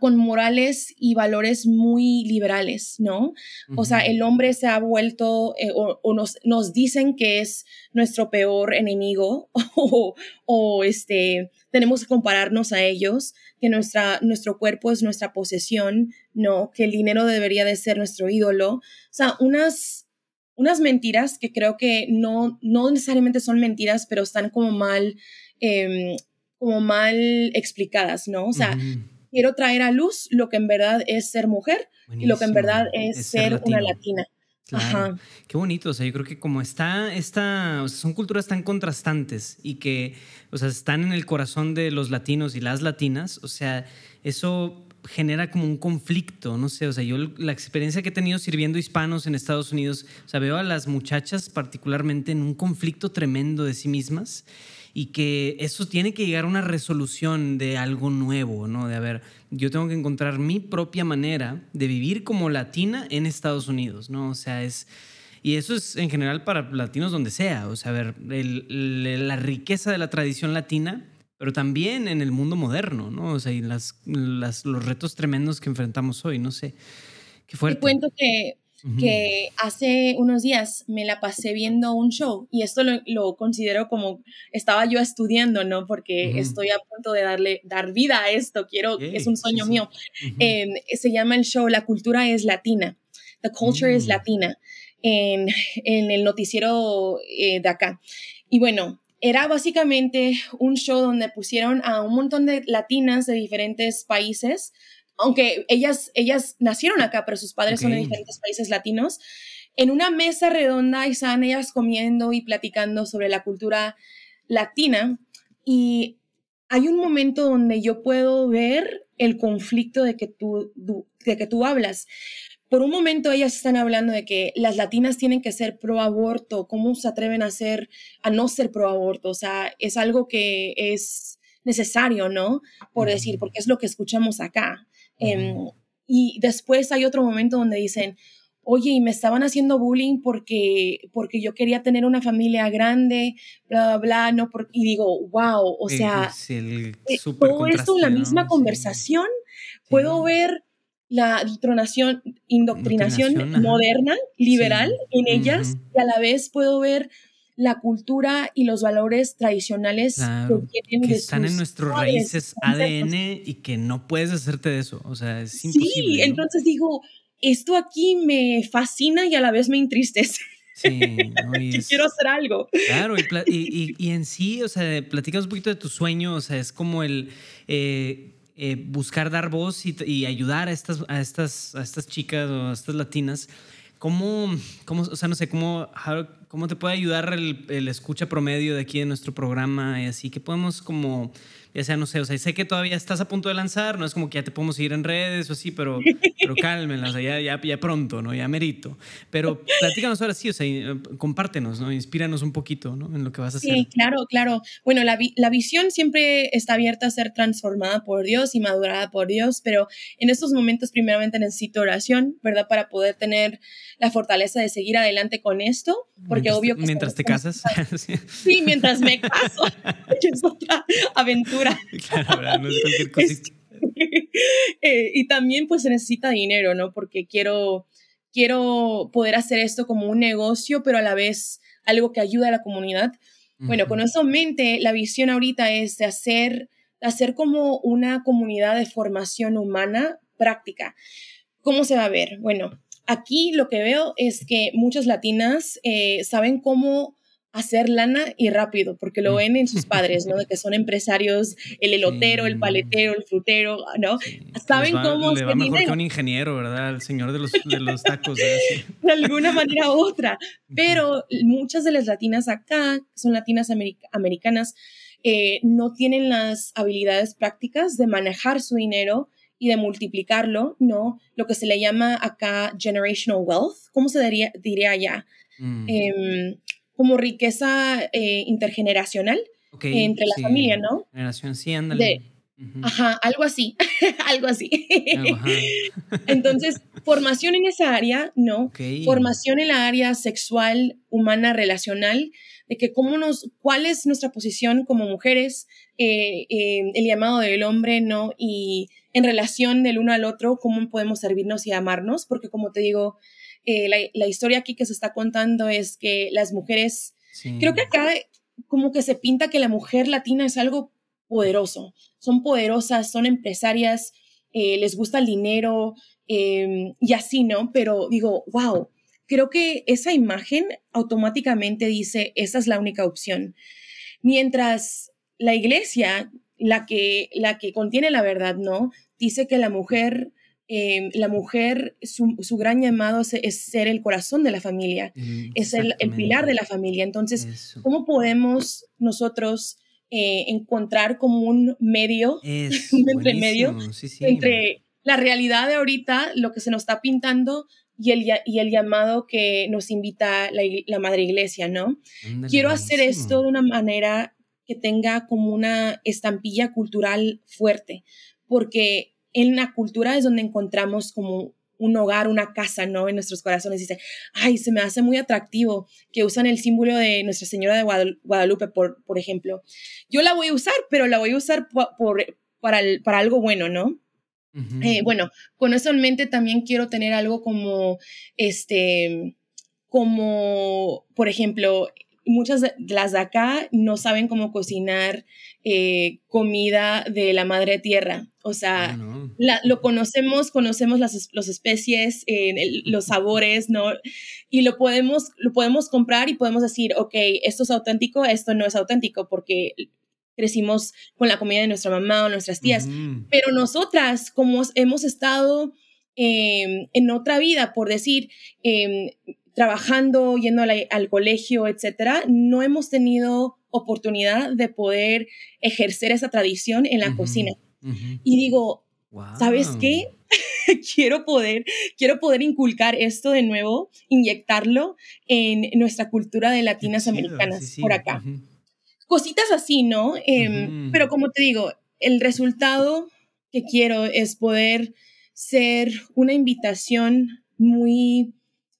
S1: con morales y valores muy liberales, ¿no? O sea, el hombre se ha vuelto eh, o, nos, nos, dicen que es nuestro peor enemigo [LAUGHS] o, este, tenemos que compararnos a ellos, que nuestra, nuestro cuerpo es nuestra posesión, ¿no? Que el dinero debería de ser nuestro ídolo. O sea, unas, unas mentiras que creo que no, no necesariamente son mentiras, pero están como mal eh, como mal explicadas, ¿no? O sea, quiero traer a luz lo que en verdad es ser mujer y lo que en verdad es, ser, una latina. Ajá.
S2: Qué bonito, o sea, yo creo que como está, esta, o sea, son culturas tan contrastantes y que, o sea, están en el corazón de los latinos y las latinas, o sea, eso genera como un conflicto, no sé, o sea, yo la experiencia que he tenido sirviendo hispanos en Estados Unidos, o sea, veo a las muchachas particularmente en un conflicto tremendo de sí mismas y que eso tiene que llegar a una resolución de algo nuevo, ¿no? De a ver, yo tengo que encontrar mi propia manera de vivir como latina en Estados Unidos, ¿no? O sea, es... Y eso es en general para latinos donde sea, o sea, a ver, la riqueza de la tradición latina, pero también en el mundo moderno, ¿no? O sea, y las, las, los retos tremendos que enfrentamos hoy, no sé. Qué fuerte.
S1: Te cuento que que hace unos días me la pasé viendo un show y esto lo, considero como estaba yo estudiando, ¿no? Porque estoy a punto de darle, dar vida a esto, quiero, es un sueño mío. Em, se llama el show La cultura es latina, The Culture is mm. Latina, en, en el noticiero eh, de acá. Y bueno, era básicamente un show donde pusieron a un montón de latinas de diferentes países aunque ellas, ellas nacieron acá, pero sus padres son de diferentes países latinos, en una mesa redonda estaban ellas comiendo y platicando sobre la cultura latina y hay un momento donde yo puedo ver el conflicto de que tú, de que tú hablas, por un momento ellas están hablando de que las latinas tienen que ser pro aborto, ¿cómo se atreven a ser, a no ser pro aborto? O sea, es algo que es necesario, ¿no? Por decir, porque es lo que escuchamos acá. Em, y después hay otro momento donde dicen, oye, y me estaban haciendo bullying porque, porque yo quería tener una familia grande, bla, bla, bla, no, y digo, wow, o sea, eh, todo esto en la misma conversación, puedo ver la indoctrinación, indoctrinación moderna, liberal en ellas, y a la vez puedo ver la cultura y los valores tradicionales
S2: que, están en nuestros raíces ADN y que no puedes hacerte de eso, o sea, es imposible.
S1: Sí, entonces digo, esto aquí me fascina y a la vez me entristece. Sí, [LAUGHS] quiero hacer algo.
S2: Claro, y, y, en sí, o sea, platicas un poquito de tu sueño, o sea, es como el... Eh, eh, buscar dar voz y, ayudar a estas, a, estas, a estas chicas o a estas latinas, ¿cómo, cómo o sea, no sé, cómo, cómo te puede ayudar el, escucha promedio de aquí de nuestro programa y así? que podemos como ya sea, no sé, o sea, sé que todavía estás a punto de lanzar, no es como que ya te podemos seguir en redes o así, pero, [LAUGHS] pero cálmenla, o sea, ya, ya, ya, pronto, ¿no? Ya merito. Pero platícanos ahora sí, o sea, eh, compártenos, ¿no? Inspíranos un poquito, ¿no? En lo que vas a hacer.
S1: Sí, claro, claro. Bueno, la, la visión siempre está abierta a ser transformada por Dios y madurada por Dios, pero en estos momentos primeramente necesito oración, ¿verdad? Para poder tener la fortaleza de seguir adelante con esto, porque
S2: mientras,
S1: obvio
S2: que... Mientras te casas.
S1: sí, mientras me caso. [LAUGHS] [LAUGHS] es otra aventura [LAUGHS] [LAUGHS] Claro, no es cualquier cosita. [LAUGHS] Eh, y también pues se necesita dinero, ¿no? Porque quiero, quiero poder hacer esto como un negocio, pero a la vez algo que ayude a la comunidad. Bueno, con eso en mente, la visión ahorita es de hacer, hacer como una comunidad de formación humana práctica. ¿Cómo se va a ver? Bueno, aquí lo que veo es que muchas latinas eh, saben cómo hacer lana y rápido, porque lo mm. ven en sus [LAUGHS] padres, ¿no? De que son empresarios, el elotero, el paletero, el frutero, ¿no? Saben cómo...
S2: Le va mejor que un ingeniero, ¿verdad? El señor de los, de los tacos. ¿eh? [LAUGHS]
S1: de alguna manera u otra. Pero muchas de las latinas acá, son latinas americanas, eh, no tienen las habilidades prácticas de manejar su dinero y de multiplicarlo, ¿no? Lo que se le llama acá generational wealth, ¿cómo se diría, diría allá? Mm. Em, como riqueza eh, intergeneracional entre la familia, ¿no?
S2: Generación sí, ándale.
S1: Ajá, algo así, [LAUGHS] algo así. [LAUGHS] Entonces, formación en esa área, ¿no? Formación en la área sexual, humana, relacional, de que cómo nos, cuál es nuestra posición como mujeres, eh, eh, el llamado del hombre, ¿no? Y en relación del uno al otro, cómo podemos servirnos y amarnos, porque como te digo, eh, la, historia aquí que se está contando es que las mujeres, creo que acá como que se pinta que la mujer latina es algo poderoso, son poderosas, son empresarias, eh, les gusta el dinero em, y así, ¿no? Pero digo, wow, creo que esa imagen automáticamente dice, esa es la única opción. Mientras la iglesia, la que, la que contiene la verdad, ¿no? Dice que la mujer Em, la mujer, su, gran llamado es, ser el corazón de la familia, mm, es el, pilar de la familia. Entonces, ¿cómo podemos nosotros eh, encontrar como un medio, [LAUGHS] entre medio, entre la realidad de ahorita, lo que se nos está pintando y el, y el llamado que nos invita la, Madre Iglesia, ¿no? Quiero hacer esto de una manera que tenga como una estampilla cultural fuerte, porque en la cultura es donde encontramos como un hogar, una casa, ¿no? En nuestros corazones. Dice, ay, se me hace muy atractivo que usan el símbolo de Nuestra Señora de Guadalupe, por, por ejemplo. Yo la voy a usar, pero la voy a usar por, para, para algo bueno, ¿no? Eh, bueno, con eso en mente también quiero tener algo como, este, como, por ejemplo, muchas de las de acá no saben cómo cocinar eh, comida de la madre tierra. O sea, ah, lo conocemos, conocemos las especies, eh, los sabores, ¿no? Y lo podemos, lo podemos comprar y podemos decir, ok, esto es auténtico, esto no es auténtico, porque crecimos con la comida de nuestra mamá o nuestras tías. Pero nosotras, como hemos estado em, en otra vida, por decir, em, trabajando, yendo al colegio, etcétera, no hemos tenido oportunidad de poder ejercer esa tradición en la cocina. Y digo, ¿sabes qué? [LAUGHS] quiero poder, quiero poder inculcar esto de nuevo, inyectarlo en nuestra cultura de latinas americanas por acá. Cositas así, ¿no? Em, pero como te digo, el resultado que quiero es poder ser una invitación muy,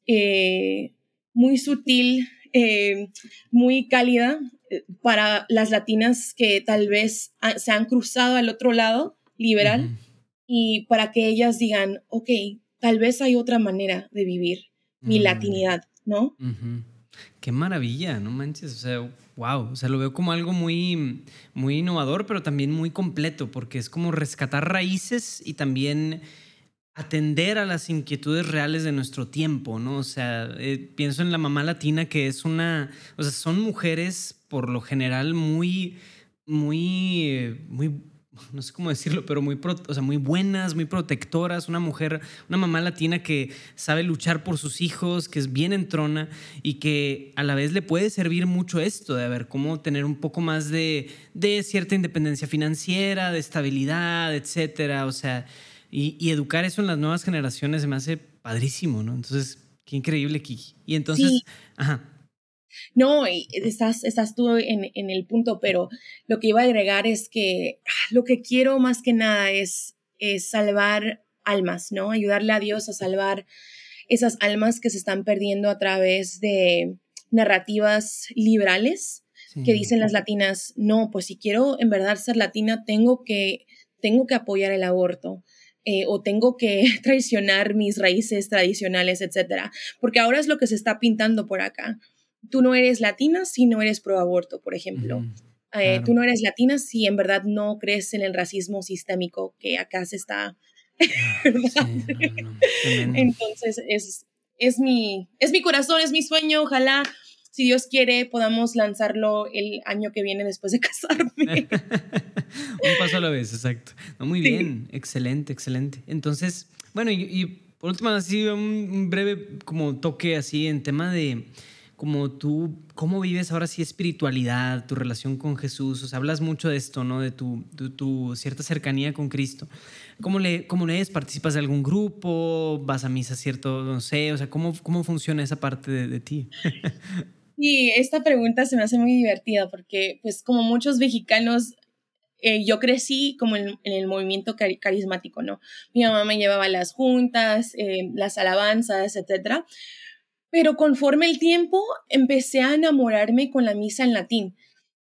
S1: eh, muy sutil, eh, muy cálida eh, para las latinas que tal vez se han cruzado al otro lado liberal y para que ellas digan, ok, tal vez hay otra manera de vivir mi mm. latinidad, ¿no?
S2: Qué maravilla, no manches, o sea, wow, o sea, lo veo como algo muy, muy innovador, pero también muy completo, porque es como rescatar raíces y también atender a las inquietudes reales de nuestro tiempo, ¿no? O sea, eh, pienso en la mamá latina que es una, o sea, son mujeres por lo general muy, muy, muy no sé cómo decirlo, pero muy, o sea, muy buenas, muy protectoras, una mujer, una mamá latina que sabe luchar por sus hijos, que es bien entrona y que a la vez le puede servir mucho esto de ver cómo tener un poco más de, de cierta independencia financiera, de estabilidad, etcétera, o sea, y, educar eso en las nuevas generaciones se me hace padrísimo, ¿no? Entonces, qué increíble, Kiki. Y entonces, ajá.
S1: No, estás, estás tú en, en, el punto, pero lo que iba a agregar es que ah, lo que quiero más que nada es, es salvar almas, ¿no? Ayudarle a Dios a salvar esas almas que se están perdiendo a través de narrativas liberales que dicen las latinas, no, pues si quiero en verdad ser latina, tengo que, tengo que apoyar el aborto. Eh, o tengo que [LAUGHS] traicionar mis raíces tradicionales, etcétera, porque ahora es lo que se está pintando por acá tú no eres latina si no eres pro aborto, por ejemplo. Eh, tú no eres latina si en verdad no crees en el racismo sistémico que acá se está. [LAUGHS] Entonces, es, es, mi, es mi corazón, es mi sueño. Ojalá, si Dios quiere, podamos lanzarlo el año que viene después de [LAUGHS] casarme. [LAUGHS]
S2: Un paso a la vez, exacto. muy bien, excelente, excelente. Entonces, bueno, y, por último, así un breve como toque así en tema de como tú, cómo vives ahora sí espiritualidad, tu relación con Jesús, o sea, hablas mucho de esto, ¿no? De tu, tu cierta cercanía con Cristo. ¿Cómo, le, ¿Cómo lees? ¿Participas de algún grupo? ¿Vas a misa cierto, no sé? O sea, ¿cómo, cómo funciona esa parte de, ti? [LAUGHS]
S1: Y esta pregunta se me hace muy divertida porque, pues, como muchos mexicanos, eh, yo crecí como en, el movimiento carismático, ¿no? Mi mamá me llevaba a las juntas, eh, las alabanzas, etcétera. Pero conforme el tiempo empecé a enamorarme con la misa en latín.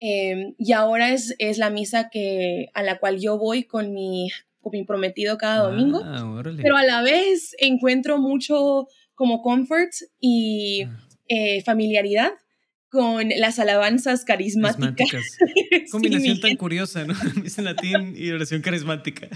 S1: Em, y ahora es, es la misa que, a la cual yo voy con mi, con mi prometido cada domingo. Ah, pero a la vez encuentro mucho como comfort y ah. eh, familiaridad con las alabanzas carismáticas. [LAUGHS]
S2: Combinación tan curiosa, ¿no? [LAUGHS] Misa en latín y oración carismática.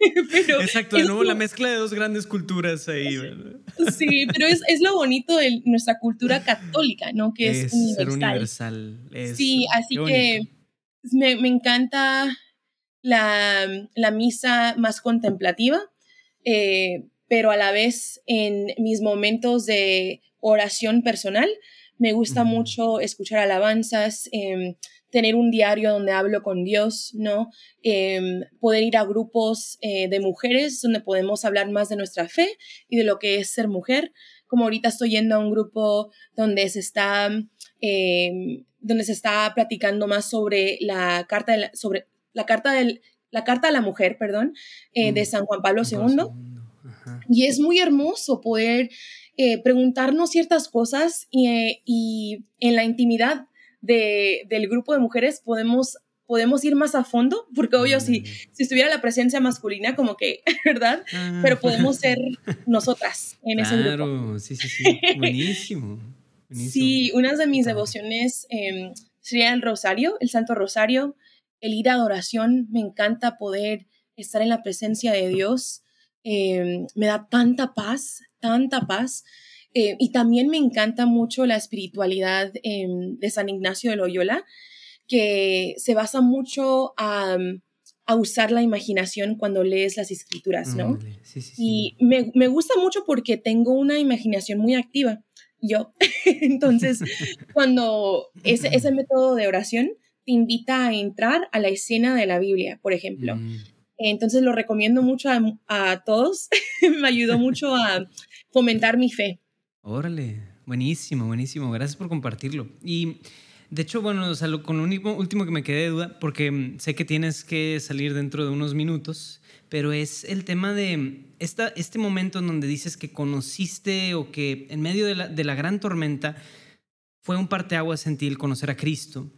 S2: [LAUGHS] Exacto, de nuevo la mezcla de dos grandes culturas ahí. ¿verdad?
S1: Sí, pero es, es, lo bonito de nuestra cultura católica, ¿no? Que es,
S2: universal.
S1: sí, así que me, me encanta la, la, misa más contemplativa, eh, pero a la vez en mis momentos de oración personal. Me gusta mucho escuchar alabanzas, em, tener un diario donde hablo con Dios, ¿no? Em, poder ir a grupos eh, de mujeres donde podemos hablar más de nuestra fe y de lo que es ser mujer. Como ahorita estoy yendo a un grupo donde se está, em, donde se está platicando más sobre la carta, de sobre la carta del, la carta a la mujer, perdón, eh, de San Juan Pablo II. Y es muy hermoso poder eh, preguntarnos ciertas cosas eh, y, en la intimidad de, del grupo de mujeres podemos, podemos ir más a fondo, porque obvio, si, mm. si estuviera la presencia masculina, como que, [LAUGHS] ¿verdad? Ah. Pero podemos ser [LAUGHS] nosotras en ese grupo. Claro,
S2: sí, sí, sí. Buenísimo.
S1: Sí, una de mis devociones em, sería el rosario, el Santo Rosario, el ir a adoración. Me encanta poder estar en la presencia de Dios. Em, me da tanta paz, tanta paz. Eh, y también me encanta mucho la espiritualidad em, de San Ignacio de Loyola, que se basa mucho a, usar la imaginación cuando lees las escrituras, ¿no? Y me, me, gusta mucho porque tengo una imaginación muy activa, yo. [LAUGHS] Entonces, [LAUGHS] cuando ese, ese método de oración te invita a entrar a la escena de la Biblia, por ejemplo. Mm. Entonces lo recomiendo mucho a, todos. [LAUGHS] Me ayudó mucho a fomentar mi fe.
S2: Órale, buenísimo, buenísimo. Gracias por compartirlo. Y de hecho, bueno, o sea, con lo último que me quedé de duda, porque mm, sé que tienes que salir dentro de unos minutos, pero es el tema de esta, este momento en donde dices que conociste o que en medio de la, gran tormenta fue un parteaguas en ti conocer a Cristo.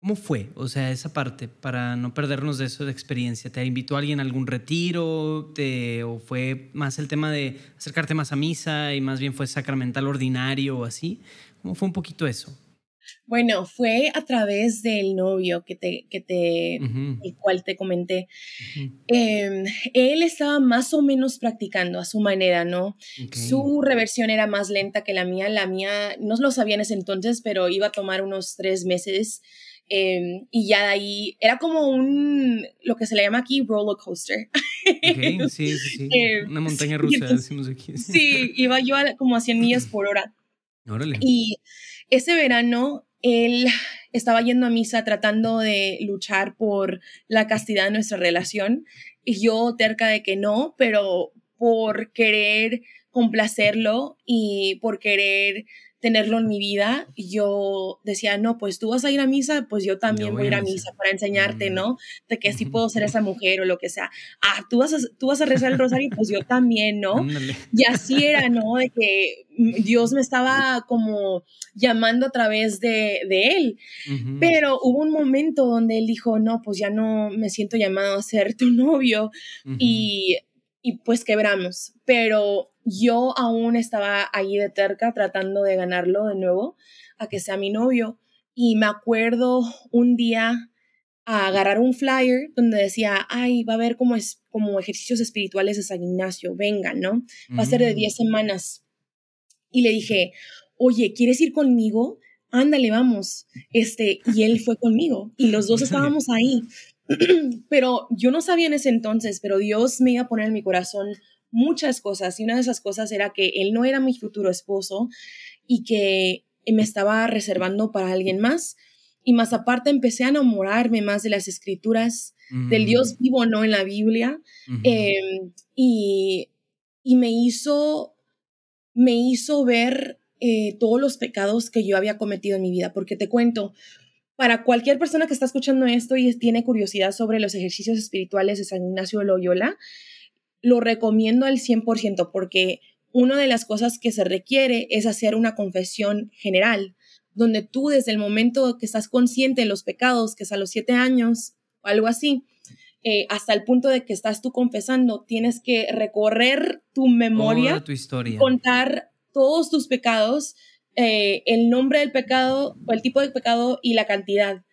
S2: ¿Cómo fue? O sea, esa parte, para no perdernos de eso de experiencia. ¿Te invitó alguien a algún retiro? Te, ¿O fue más el tema de acercarte más a misa y más bien fue sacramental ordinario o así? ¿Cómo fue un poquito eso?
S1: Bueno, fue a través del novio que te, que te, el cual te comenté. Em, él estaba más o menos practicando a su manera, ¿no? Su reversión era más lenta que la mía. La mía no lo sabía en ese entonces, pero iba a tomar unos tres meses Em, y ya de ahí era como un, lo que se le llama aquí, roller coaster.
S2: Okay, [LAUGHS] sí, sí, sí. Em, Una montaña rusa, decimos aquí.
S1: Sí, [LAUGHS] iba yo como a 100 millas por hora.
S2: Órale.
S1: Y ese verano él estaba yendo a misa tratando de luchar por la castidad de nuestra relación y yo terca de que no, pero por querer complacerlo y por querer tenerlo en mi vida, yo decía, no, pues tú vas a ir a misa, pues yo también voy, a ir a misa para enseñarte, mm. ¿no? De que sí puedo ser esa mujer o lo que sea. Ah, tú vas a, tú vas a rezar el rosario, pues yo también, ¿no? Y así era, ¿no? De que Dios me estaba como llamando a través de, de él. Pero hubo un momento donde él dijo, no, pues ya no me siento llamado a ser tu novio. Y y pues quebramos. Pero yo aún estaba ahí de terca tratando de ganarlo de nuevo a que sea mi novio. Y me acuerdo un día a agarrar un flyer donde decía, ay, va a haber como, es, como ejercicios espirituales de San Ignacio, venga, ¿no? Va a ser de 10 mm. semanas. Y le dije, oye, ¿quieres ir conmigo? Ándale, vamos. Este, y él fue conmigo y los dos [LAUGHS] estábamos ahí. [CLEARS THROAT] pero yo no sabía en ese entonces, pero Dios me iba a poner en mi corazón muchas cosas y una de esas cosas era que él no era mi futuro esposo y que me estaba reservando para alguien más. Y más aparte empecé a enamorarme más de las escrituras, del Dios mm. vivo, ¿no? En la Biblia. Em, y, y, me hizo, me hizo ver eh, todos los pecados que yo había cometido en mi vida, porque te cuento, para cualquier persona que está escuchando esto y tiene curiosidad sobre los ejercicios espirituales de San Ignacio de Loyola, lo recomiendo al 100% porque una de las cosas que se requiere es hacer una confesión general, donde tú desde el momento que estás consciente de los pecados, que es a los siete años o algo así, eh, hasta el punto de que estás tú confesando, tienes que recorrer tu memoria,
S2: tu historia.
S1: contar todos tus pecados eh, el nombre del pecado o el tipo de pecado y la cantidad.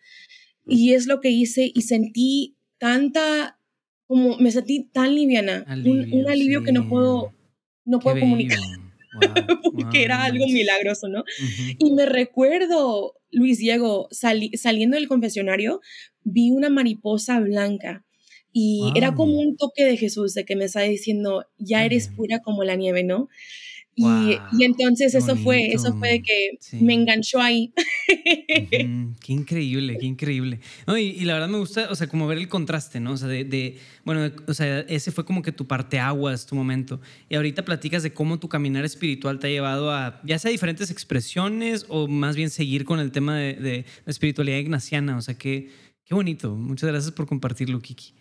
S1: Y es lo que hice y sentí tanta, como me sentí tan liviana, un, alivio que no puedo, no puedo comunicar. [LAUGHS] porque era algo milagroso, ¿no? Y me recuerdo, Luis Diego, saliendo del confesionario, vi una mariposa blanca y era como un toque de Jesús, de que me estaba diciendo, ya eres pura como la nieve, ¿no? Y, entonces eso fue, eso fue de que me enganchó ahí.
S2: qué increíble, qué increíble. y, la verdad me gusta, o sea, como ver el contraste, ¿no? O sea, de, bueno, o sea, ese fue como que tu parte aguas, tu momento. Y ahorita platicas de cómo tu caminar espiritual te ha llevado a, ya sea diferentes expresiones o más bien seguir con el tema de, de la espiritualidad ignaciana. O sea, qué, qué bonito. Muchas gracias por compartirlo, Kiki.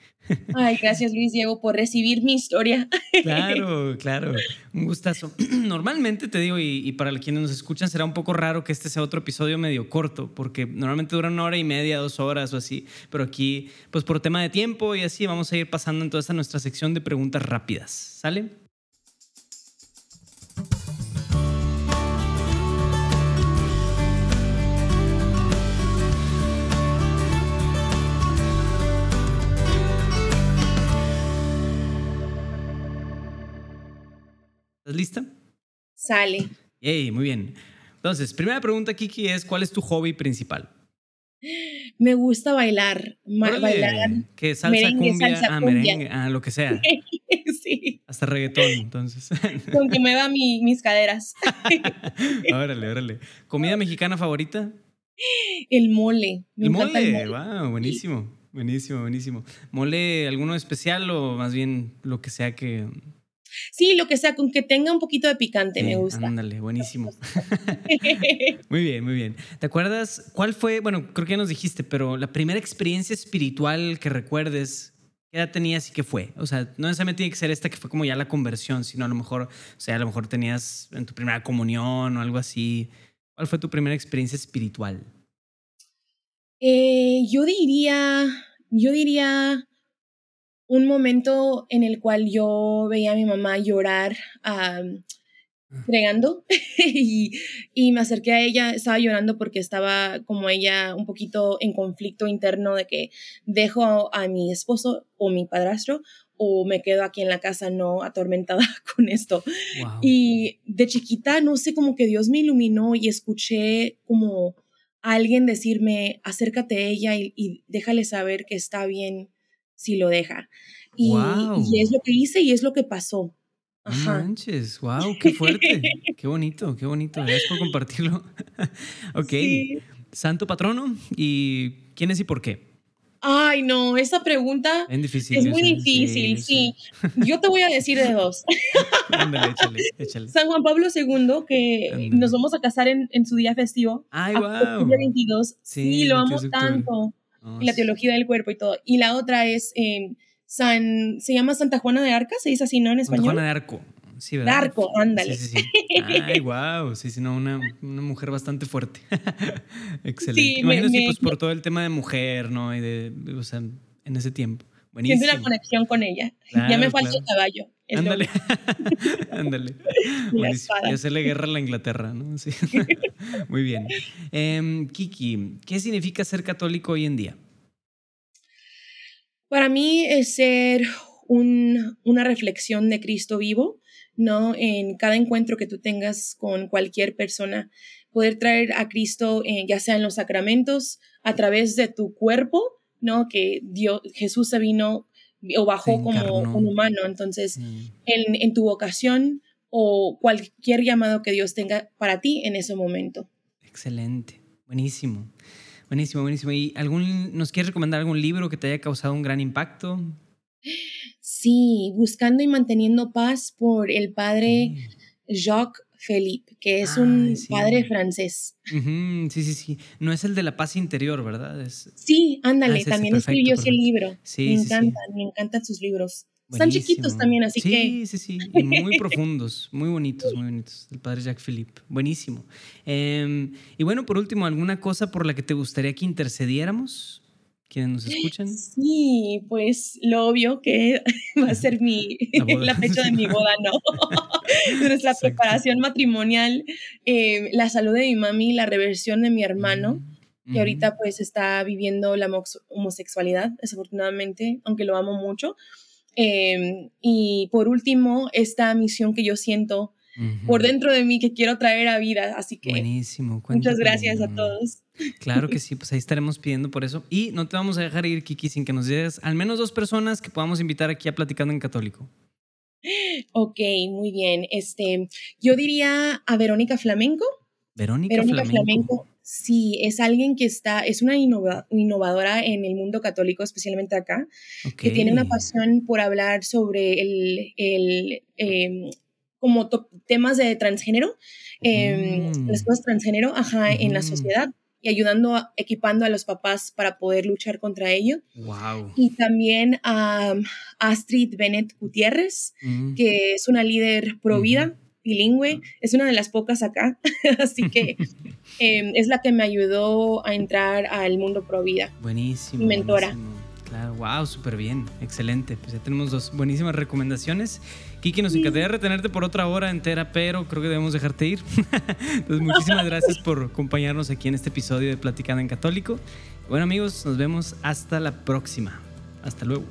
S1: Ay, gracias Luis Diego por recibir mi historia.
S2: Claro, claro, un gustazo. [CLEARS THROAT] Normalmente te digo, y, para quienes nos escuchan, será un poco raro que este sea otro episodio medio corto, porque normalmente dura una hora y media, dos horas o así, pero aquí, pues por tema de tiempo y así, vamos a ir pasando en toda esta nuestra sección de preguntas rápidas. ¿Sale? ¿Estás lista?
S1: Sale.
S2: Yay, muy bien. Entonces, primera pregunta, Kiki, es ¿cuál es tu hobby principal?
S1: Me gusta bailar. bailar.
S2: ¿Qué salsa, cumbia, ah, merengue, ah, lo que sea. [LAUGHS] sí. Hasta reggaetón, entonces. [LAUGHS]
S1: Con que me va mis caderas. [LAUGHS]
S2: órale, órale. ¿Comida mexicana favorita?
S1: El mole.
S2: el, mole. el mole. Wow, buenísimo. Buenísimo, buenísimo. ¿Mole alguno especial o más bien lo que sea que...
S1: Sí, lo que sea, con que tenga un poquito de picante, me gusta.
S2: Ándale, buenísimo. [LAUGHS] muy bien, muy bien. ¿Te acuerdas cuál fue, bueno, creo que ya nos dijiste, pero la primera experiencia espiritual que recuerdes, qué edad tenías y qué fue? O sea, no necesariamente tiene que ser esta que fue como ya la conversión, sino a lo mejor, o sea, a lo mejor tenías en tu primera comunión o algo así. ¿Cuál fue tu primera experiencia espiritual?
S1: Eh, yo diría, yo diría un momento en el cual yo veía a mi mamá llorar fregando [LAUGHS] y, y, me acerqué a ella, estaba llorando porque estaba como ella un poquito en conflicto interno de que dejo a, mi esposo o mi padrastro o me quedo aquí en la casa no atormentada [LAUGHS] con esto. Y de chiquita, no sé, como que Dios me iluminó y escuché como alguien decirme, acércate a ella y, déjale saber que está bien si lo deja. Y, y, es lo que hice y es lo que pasó.
S2: Ajá. Manches, wow, qué fuerte, [LAUGHS] qué bonito, qué bonito. Gracias por compartirlo. [LAUGHS] ok, santo patrono, ¿y quién es y por qué?
S1: Ay, no, esa pregunta es, difícil, es muy difícil, sí, Yo te voy a decir de dos. [LAUGHS] Ándale, échale, échale. San Juan Pablo II, que nos vamos a casar en, en, su día festivo. Ay, wow. 22. Sí, lo amo tanto. La teología del cuerpo y todo. Y la otra es eh, San, se llama Santa Juana de Arca, se dice así, ¿no? En español.
S2: Santa Juana de Arco. Sí, ¿verdad?
S1: Arco, ándale.
S2: Sí, sí, sí. Ay, wow. Sí, sí, no, una, una mujer bastante fuerte. [LAUGHS] Excelente. Imagino me, pues por todo el tema de mujer, ¿no? Y de, o sea, en ese tiempo. Buenísimo.
S1: Siento una conexión con ella. [LAUGHS] ya me falta el caballo.
S2: Ándale. [LAUGHS] Ándale. [LAUGHS] Y hacerle guerra a la Inglaterra, ¿no? Sí. Muy bien. Eh, Kiki, ¿qué significa ser católico hoy en día?
S1: Para mí es ser un, una reflexión de Cristo vivo ¿no? En cada encuentro que tú tengas con cualquier persona, poder traer a Cristo, eh, ya sea en los sacramentos, a través de tu cuerpo, ¿no? Que Dios, Jesús se vino o bajó como un humano. Entonces, mm. en, en tu vocación o cualquier llamado que Dios tenga para ti en ese momento.
S2: Excelente, buenísimo. Buenísimo, buenísimo. ¿Y algún, nos quieres recomendar algún libro que te haya causado un gran impacto?
S1: Sí, buscando y manteniendo paz por el padre Jacques Philippe, que es un padre francés.
S2: Sí, sí, sí. No es el de la paz interior, ¿verdad?
S1: Sí, ándale, ah, también escribió ese libro. Sí, me encantan, me encantan sus libros. Están chiquitos también, así que.
S2: Sí, sí, sí. [LAUGHS] Y muy profundos, muy bonitos, muy bonitos. El padre Jacques Philippe. Buenísimo. Em, y bueno, por último, ¿alguna cosa por la que te gustaría que intercediéramos? Quienes nos escuchan?
S1: Sí, pues lo obvio que [LAUGHS] va a ser mi, [LAUGHS] la, fecha de mi boda, ¿no? [LAUGHS] Nuestra preparación matrimonial, eh, la salud de mi mami, la reversión de mi hermano, mm, que ahorita pues está viviendo la homosexualidad, desafortunadamente, aunque lo amo mucho. Em, y por último, esta misión que yo siento por dentro de mí que quiero traer a vida. Así que
S2: Buenísimo.
S1: muchas gracias a todos.
S2: Claro que [LAUGHS] sí, pues ahí estaremos pidiendo por eso. Y no te vamos a dejar ir, Kiki, sin que nos digas al menos dos personas que podamos invitar aquí a Platicando en Católico.
S1: Ok, muy bien. Este, yo diría a Verónica Flamenco.
S2: Verónica, Flamenco.
S1: Sí, es alguien que está, es una innovadora en el mundo católico, especialmente acá, que tiene una pasión por hablar sobre el, el em, como temas de transgénero, em, mm. las cosas transgénero, ajá, en la sociedad y ayudando, equipando a los papás para poder luchar contra ello.
S2: Wow.
S1: Y también a Astrid Bennett Gutiérrez, mm. que es una líder pro vida, bilingüe, es una de las pocas acá, [LAUGHS] así que [LAUGHS] em, es la que me ayudó a entrar al mundo pro vida.
S2: Buenísimo.
S1: Mi mentora.
S2: Claro, wow, súper bien, excelente. Pues ya tenemos dos buenísimas recomendaciones. Kiki, nos encantaría retenerte por otra hora entera, pero creo que debemos dejarte ir. [LAUGHS] Entonces, muchísimas [LAUGHS] gracias por acompañarnos aquí en este episodio de Platicando en Católico. Bueno, amigos, nos vemos hasta la próxima. Hasta luego.